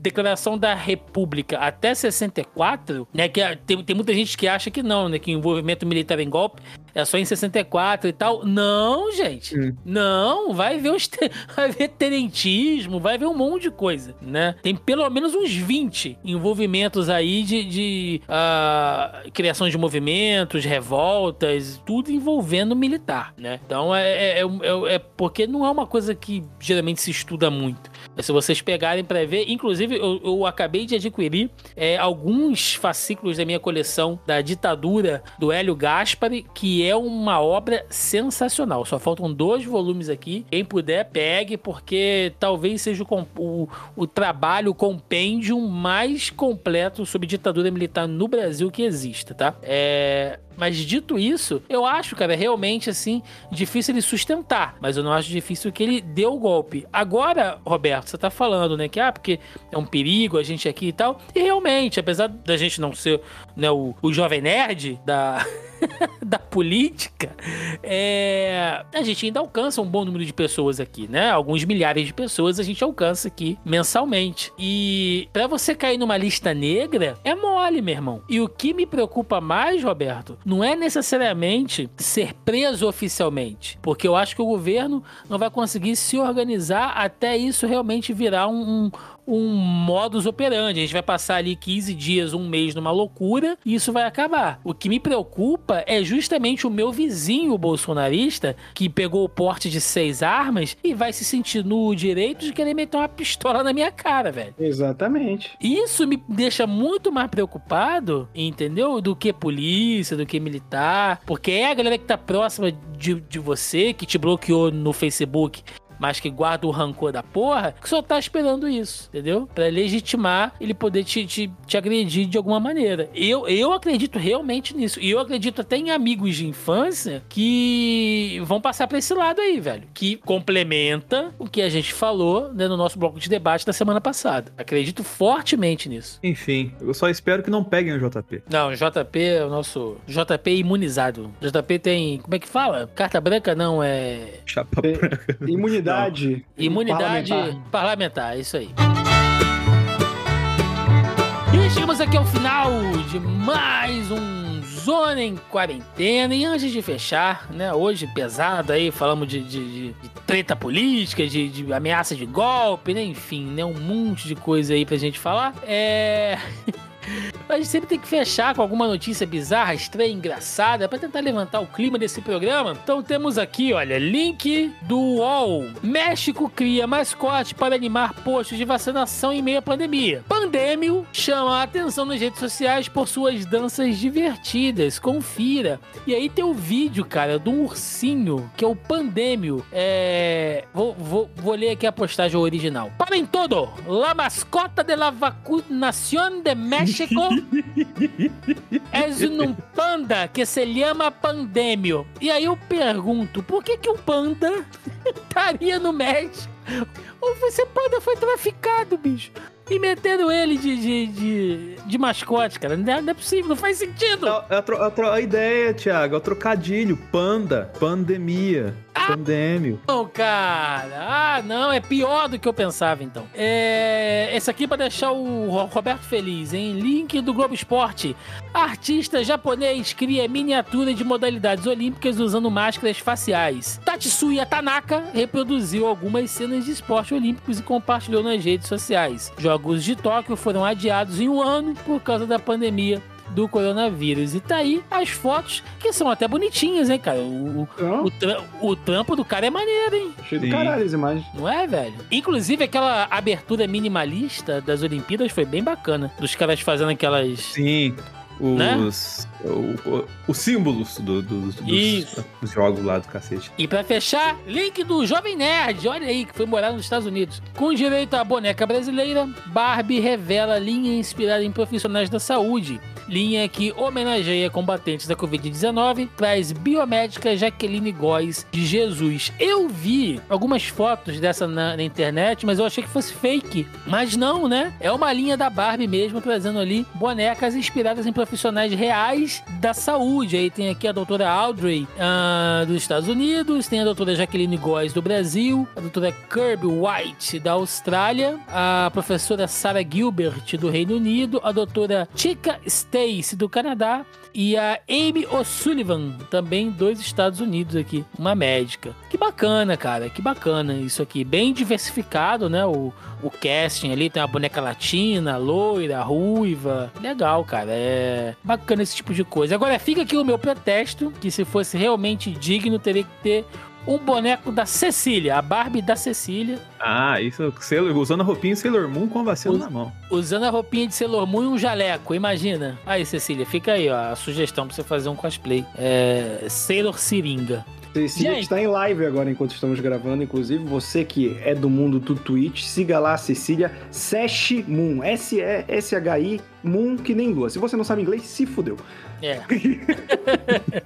Declaração da República até 64, né? Que tem, tem muita gente que acha que não, né? Que envolvimento militar em golpe é só em 64 e tal. Não, gente. Hum. Não, vai ver os *laughs* vai ver tenentismo, vai ver um monte de coisa, né? Tem pelo menos uns 20 envolvimentos aí de, de uh, criação de movimentos, revoltas, tudo envolvendo militar, né? Então é, é, é, é, é porque não é uma coisa que geralmente se estuda muito. Se vocês pegarem para ver, inclusive eu, eu, acabei de adquirir é, alguns fascículos da minha coleção da ditadura do Hélio Gaspari, que é uma obra sensacional. Só faltam dois volumes aqui. Quem puder, pegue, porque talvez seja o, o, o trabalho, o compêndio mais completo sobre ditadura militar no Brasil que exista, tá? É, mas dito isso, eu acho, cara, realmente assim, difícil ele sustentar. Mas eu não acho difícil que ele dê o golpe. Agora, Roberto, você tá falando, né? Que ah, porque é um perigo a gente aqui e tal. E realmente, apesar da gente não ser né, o, o jovem nerd da. *laughs* *laughs* da política, é... a gente ainda alcança um bom número de pessoas aqui, né? Alguns milhares de pessoas a gente alcança aqui mensalmente. E para você cair numa lista negra, é mole, meu irmão. E o que me preocupa mais, Roberto, não é necessariamente ser preso oficialmente, porque eu acho que o governo não vai conseguir se organizar até isso realmente virar um, um um modus operandi. A gente vai passar ali 15 dias, um mês numa loucura e isso vai acabar. O que me preocupa é justamente o meu vizinho bolsonarista que pegou o porte de seis armas e vai se sentir no direito de querer meter uma pistola na minha cara, velho.
Exatamente.
Isso me deixa muito mais preocupado, entendeu? Do que polícia, do que militar. Porque é a galera que tá próxima de, de você, que te bloqueou no Facebook mas que guarda o rancor da porra, que só tá esperando isso, entendeu? Pra legitimar ele poder te, te, te agredir de alguma maneira. Eu, eu acredito realmente nisso. E eu acredito até em amigos de infância que vão passar pra esse lado aí, velho. Que complementa o que a gente falou né, no nosso bloco de debate da semana passada. Acredito fortemente nisso.
Enfim, eu só espero que não peguem o JP.
Não, o JP é o nosso JP imunizado. O JP tem. Como é que fala? Carta branca não, é.
Chapa branca.
Imunidade Imunidade.
Imunidade parlamentar. parlamentar, isso aí. E chegamos aqui ao final de mais um Zona em Quarentena. E antes de fechar, né? Hoje pesado aí, falamos de, de, de treta política, de, de, ameaça de golpe, né? Enfim, né? Um monte de coisa aí pra gente falar. É. *laughs* A gente sempre tem que fechar com alguma notícia bizarra, estranha, engraçada, para tentar levantar o clima desse programa. Então temos aqui, olha, link do UOL. México cria mascote para animar postos de vacinação em meio à pandemia. Pandêmio chama a atenção nas redes sociais por suas danças divertidas. Confira. E aí tem o vídeo, cara, do ursinho, que é o Pandêmio. É... Vou, vou, vou ler aqui a postagem original. Para em todo! La mascota de la vacunación de México México *laughs* é um panda que se chama Pandemio. E aí eu pergunto, por que que um panda *laughs* estaria no México? Ou esse panda foi traficado, bicho? E meteram ele de, de, de, de mascote, cara. Não é, não é, possível, não faz sentido.
É a, a, ideia, Thiago, é o trocadilho. Panda, pandemia. Ah, pandêmio.
Não, cara. Ah, não, é pior do que eu pensava, então. É, esse aqui para deixar o Roberto feliz, hein? Link do Globo Esporte. Artista japonês cria miniatura de modalidades olímpicas usando máscaras faciais. Tatsuya Tanaka reproduziu algumas cenas de esporte olímpicos e compartilhou nas redes sociais. Jogos de Tóquio foram adiados em um ano por causa da pandemia do coronavírus. E tá aí as fotos, que são até bonitinhas, hein, cara? O, o, tra o trampo do cara é maneiro, hein?
Cheio de caralho as imagens.
Não é, velho? Inclusive, aquela abertura minimalista das Olimpíadas foi bem bacana. Dos caras fazendo aquelas.
Sim
Né?
os, o- o- os símbolos do- do- dos, dos jogos lá do cacete.
E pra fechar, link do Jovem Nerd, olha aí, que foi morar nos Estados Unidos. Com direito à boneca brasileira, Barbie revela linha inspirada em profissionais da saúde. Linha que homenageia combatentes da Covid-19, traz biomédica Jaqueline Góes de Jesus. Eu vi algumas fotos dessa na, na internet, mas eu achei que fosse fake. Mas não, né? É uma linha da Barbie mesmo, trazendo ali bonecas inspiradas em profissionais reais da saúde. Aí tem aqui a doutora Audrey ah, dos Estados Unidos, tem a doutora Jaqueline Góes do Brasil, a doutora Kirby White da Austrália, a professora Sarah Gilbert do Reino Unido, a doutora Chica Stacy do Canadá e a Amy O'Sullivan, também dos Estados Unidos aqui, uma médica. Que bacana, cara, que bacana isso aqui. Bem diversificado, né? O, o casting ali, tem uma boneca latina, loira, ruiva. Legal, cara, é bacana esse tipo de coisa. Agora fica aqui o meu protesto, que se fosse realmente digno, teria que ter um boneco da Cecília, a Barbie da Cecília,
Ah, isso, usando a roupinha Sailor Moon com a vacina
Usa-
na mão.
usando a roupinha de Sailor Moon e um jaleco, imagina. Aí, Cecília, fica aí, ó, a sugestão pra você fazer um cosplay. É, Sailor Seringa.
Cecília
Gente.
está em live agora enquanto estamos gravando. Inclusive, você que é do mundo do Twitch, siga lá a Cecília Sesh Moon. S-E-S-H-I Moon, que nem lua. Se você não sabe inglês, se fudeu.
É. *laughs*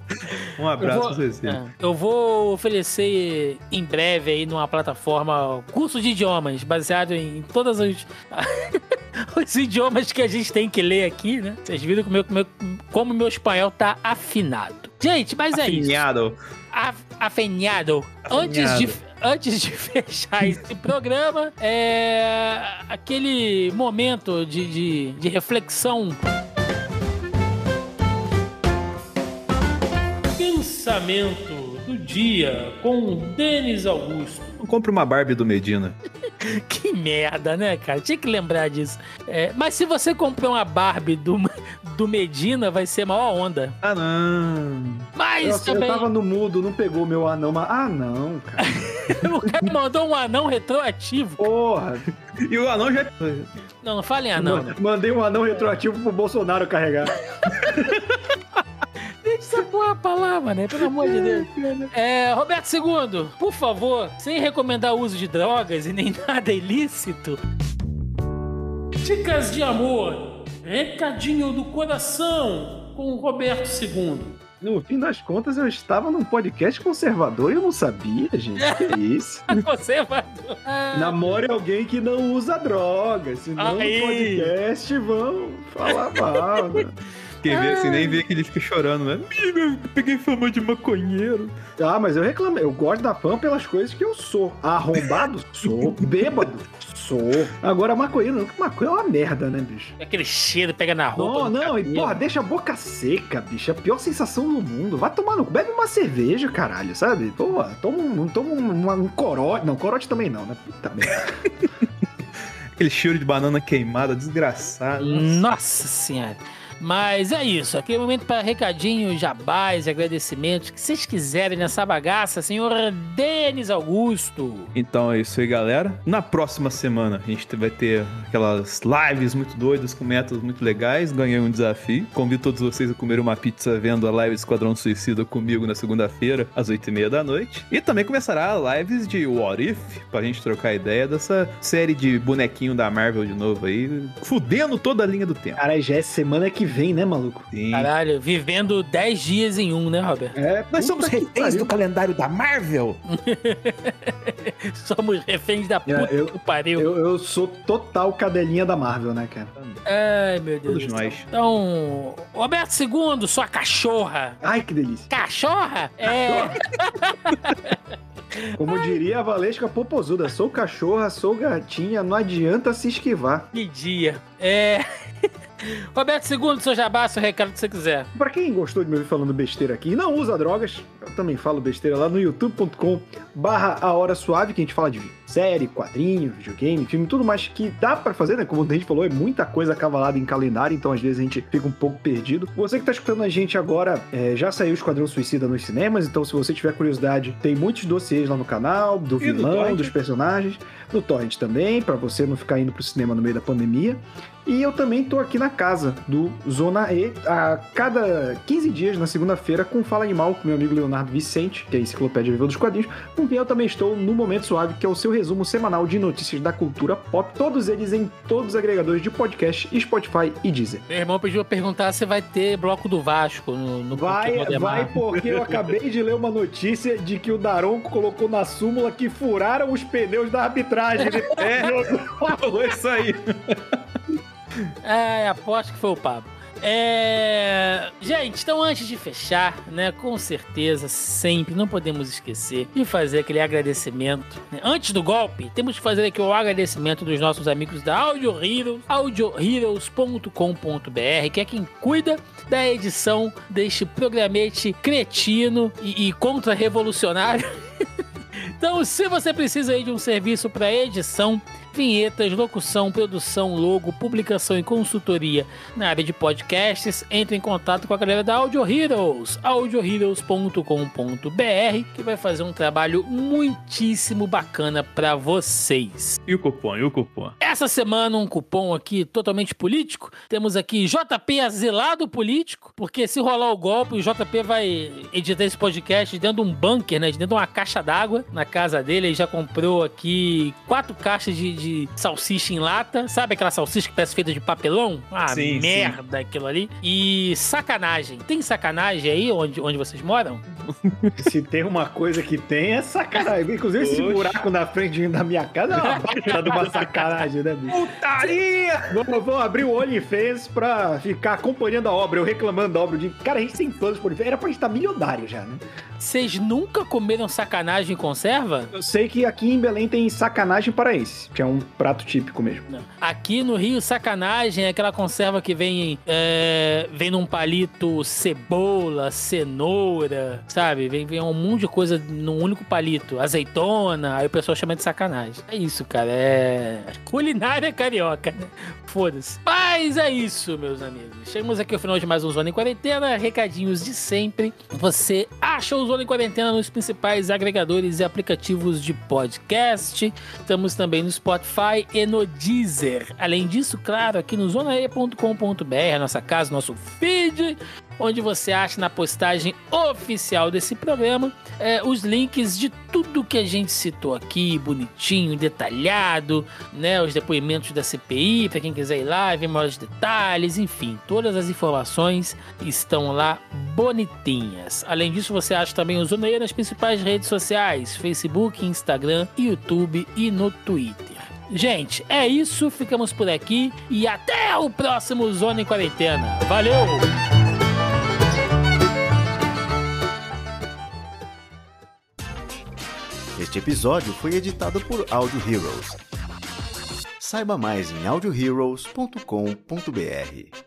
Um abraço
vou-
pra você.
É. Eu vou oferecer em breve aí numa plataforma curso de idiomas, baseado em todos os, *laughs* os idiomas que a gente tem que ler aqui, né? Vocês viram como, meu, como meu espanhol tá afinado. Gente, mas é isso.
Afinhado.
Af- Afinhado. Antes de, antes de *laughs* fechar esse programa, é aquele momento de, de, de reflexão. Pensamento do dia com Denis Augusto.
Não compre uma Barbie do Medina. *laughs*
Que merda, né, cara? Tinha que lembrar disso. É, mas se você comprar uma Barbie do, do Medina, vai ser maior onda.
Ah, não.
Mas
Nossa, eu
também.
tava no mudo, não pegou meu anão, mas. Ah, não, cara. *laughs*
o cara mandou um anão retroativo.
Porra.
E o anão já.
Não, não fale anão.
Mandei um anão retroativo pro Bolsonaro carregar. *laughs*
Essa porra pra lá, mano. Pelo amor de Deus. É, Roberto II, por favor, sem recomendar o uso de drogas e nem *laughs* nada ilícito. Dicas de amor. Recadinho do coração com o Roberto II.
No fim das contas, eu estava num podcast conservador e eu não sabia, gente. Que *laughs* isso? *laughs*
Conservador. Ah,
Namore alguém que não usa drogas, senão
Aí.
no podcast vão falar mal. né?
Quem vê assim, nem vê que ele fica chorando, né? Eu peguei fama de maconheiro.
Ah, mas eu reclamei. Eu gosto da fama pelas coisas que eu sou. Arrombado? *laughs* sou. Bêbado? Sou. Agora, maconheiro não, que maconha é uma merda, né, bicho?
Aquele cheiro pega na roupa.
Não, não, e
cabelo.
porra, deixa a boca seca, bicho. É a pior sensação do mundo. Vai tomar no cu. Bebe uma cerveja, caralho, sabe? Porra, toma um, toma um, um corote. Não, corote também não, né? Puta merda. *laughs*
Aquele cheiro de banana queimada, desgraçado.
Nossa senhora. Mas é isso, aquele momento para recadinhos, jabás, agradecimentos, que vocês quiserem nessa bagaça, senhor Denis Augusto.
Então é isso aí, galera. Na próxima semana a gente vai ter aquelas lives muito doidas com métodos muito legais. Ganhei um desafio. Convido todos vocês a comer uma pizza vendo a live Esquadrão Suicida comigo na segunda-feira, às oito e meia da noite. E também começará lives de What If, pra gente trocar ideia dessa série de bonequinho da Marvel de novo aí, fudendo toda a linha do tempo.
Cara, já é semana que vem, né, maluco?
Sim.
Caralho, vivendo 10 dias em um, né, Roberto?
É,
Nós somos
puta que
reféns
pariu.
do calendário da Marvel. *laughs*
Somos reféns da puta
É, eu-
que pariu.
Eu, eu sou total cadelinha da Marvel, né, cara?
Ai, meu Deus.
Todos
do céu.
nós.
Então, Roberto II, sua cachorra.
Ai, que delícia.
Cachorra? É. *laughs*
Como diria a Valesca Popozuda, sou cachorra, sou gatinha, não adianta se esquivar.
Que dia. É. *laughs* Roberto II, seu jabá, seu recado que você quiser.
Pra quem gostou de me ouvir falando besteira aqui e não usa drogas, eu também falo besteira lá no youtube.com barra a hora suave, que a gente fala de série, quadrinho, videogame, filme, tudo mais que dá pra fazer, né? Como a gente falou, é muita coisa cavalada em calendário, então às vezes a gente fica um pouco perdido. Você que tá escutando a gente agora, é, já saiu o Esquadrão Suicida nos cinemas, então se você tiver curiosidade, tem muitos dossiês lá no canal, do
E
vilão,
Torrent.
dos personagens, no Torrent também, pra você não ficar indo pro cinema no meio da pandemia. E eu também tô aqui na casa do Zona E, a cada 15 dias, na segunda-feira, com Fala Animal, com meu amigo Leonardo Vicente, que é a enciclopédia Viva dos Quadrinhos, com quem eu também estou no Momento Suave, que é o seu resumo semanal de notícias da cultura pop, todos eles em todos os agregadores de podcast, Spotify e Deezer.
Meu irmão pediu pra perguntar se vai ter bloco do Vasco no, no
Vai, vai, porque eu acabei de ler uma notícia de que o Daronco colocou na súmula que furaram os pneus da arbitragem. *laughs*
É, *laughs* falou isso aí.
É, aposto que foi o Pablo. É... Gente, então antes de fechar, né, com certeza, sempre não podemos esquecer de fazer aquele agradecimento. né? Antes do golpe, temos que fazer aqui o agradecimento dos nossos amigos da Audio Heroes, audioheroes.com.br, que é quem cuida da edição deste programete cretino e, e contra-revolucionário. *laughs* Então, se você precisa aí de um serviço para edição, vinhetas, locução, produção, logo, publicação e consultoria na área de podcasts, entre em contato com a galera da Audio Heroes, audioheroes.com.br, que vai fazer um trabalho muitíssimo bacana para vocês.
E o cupom, e o cupom?
Essa semana um cupom aqui totalmente político. Temos aqui JP azelado político, porque se rolar o golpe, o JP vai editar esse podcast dentro de um bunker, né? Dentro de uma caixa d'água na casa dele. Ele já comprou aqui quatro caixas de, de salsicha em lata. Sabe aquela salsicha que parece feita de papelão? Ah,
Sim,
merda aquilo ali. E sacanagem. Tem sacanagem aí onde, onde vocês moram? *laughs*
Se tem uma coisa que tem, é sacanagem. Inclusive, esse
Oxe.
buraco na frente da minha casa é uma *laughs* baita de uma sacanagem, né, bicho?
Putaria!
Vou, vou abrir o OnlyFans pra ficar acompanhando a obra, eu reclamando da obra. De... Cara, a gente tem planos por OnlyFans. Era pra gente estar milionário já, né?
Vocês nunca comeram sacanagem em conserva?
Eu sei que aqui em Belém tem sacanagem paraense, que é um prato típico mesmo.
Aqui no Rio, sacanagem é aquela conserva que vem, é, vem num palito cebola, cenoura, sabe? Vem, vem um monte de coisa num único palito. Azeitona, aí o pessoal chama de sacanagem. É isso, cara. É *laughs* culinária carioca, né? Foda-se. Mas é isso, meus amigos. Chegamos aqui ao final de mais um Zona em Quarentena. Recadinhos de sempre. Você acha o Zona em Quarentena nos principais agregadores e aplicativos de podcast. Estamos também no Spotify e no Deezer. Além disso, claro, aqui no zonae.com.br, nossa casa, nosso feed, onde você acha na postagem oficial desse programa é, os links de tudo que a gente citou aqui, bonitinho, detalhado, né? Os depoimentos da CPI, para quem quiser ir lá e ver maiores detalhes, enfim, todas as informações estão lá bonitinhas. Além disso, você acha também o Zoneia nas principais redes sociais: Facebook, Instagram, YouTube e no Twitter. Gente, é isso, ficamos por aqui e até o próximo Zona em Quarentena. Valeu!
Este episódio foi editado por Audio Heroes. Saiba mais em audioheroes.com.br.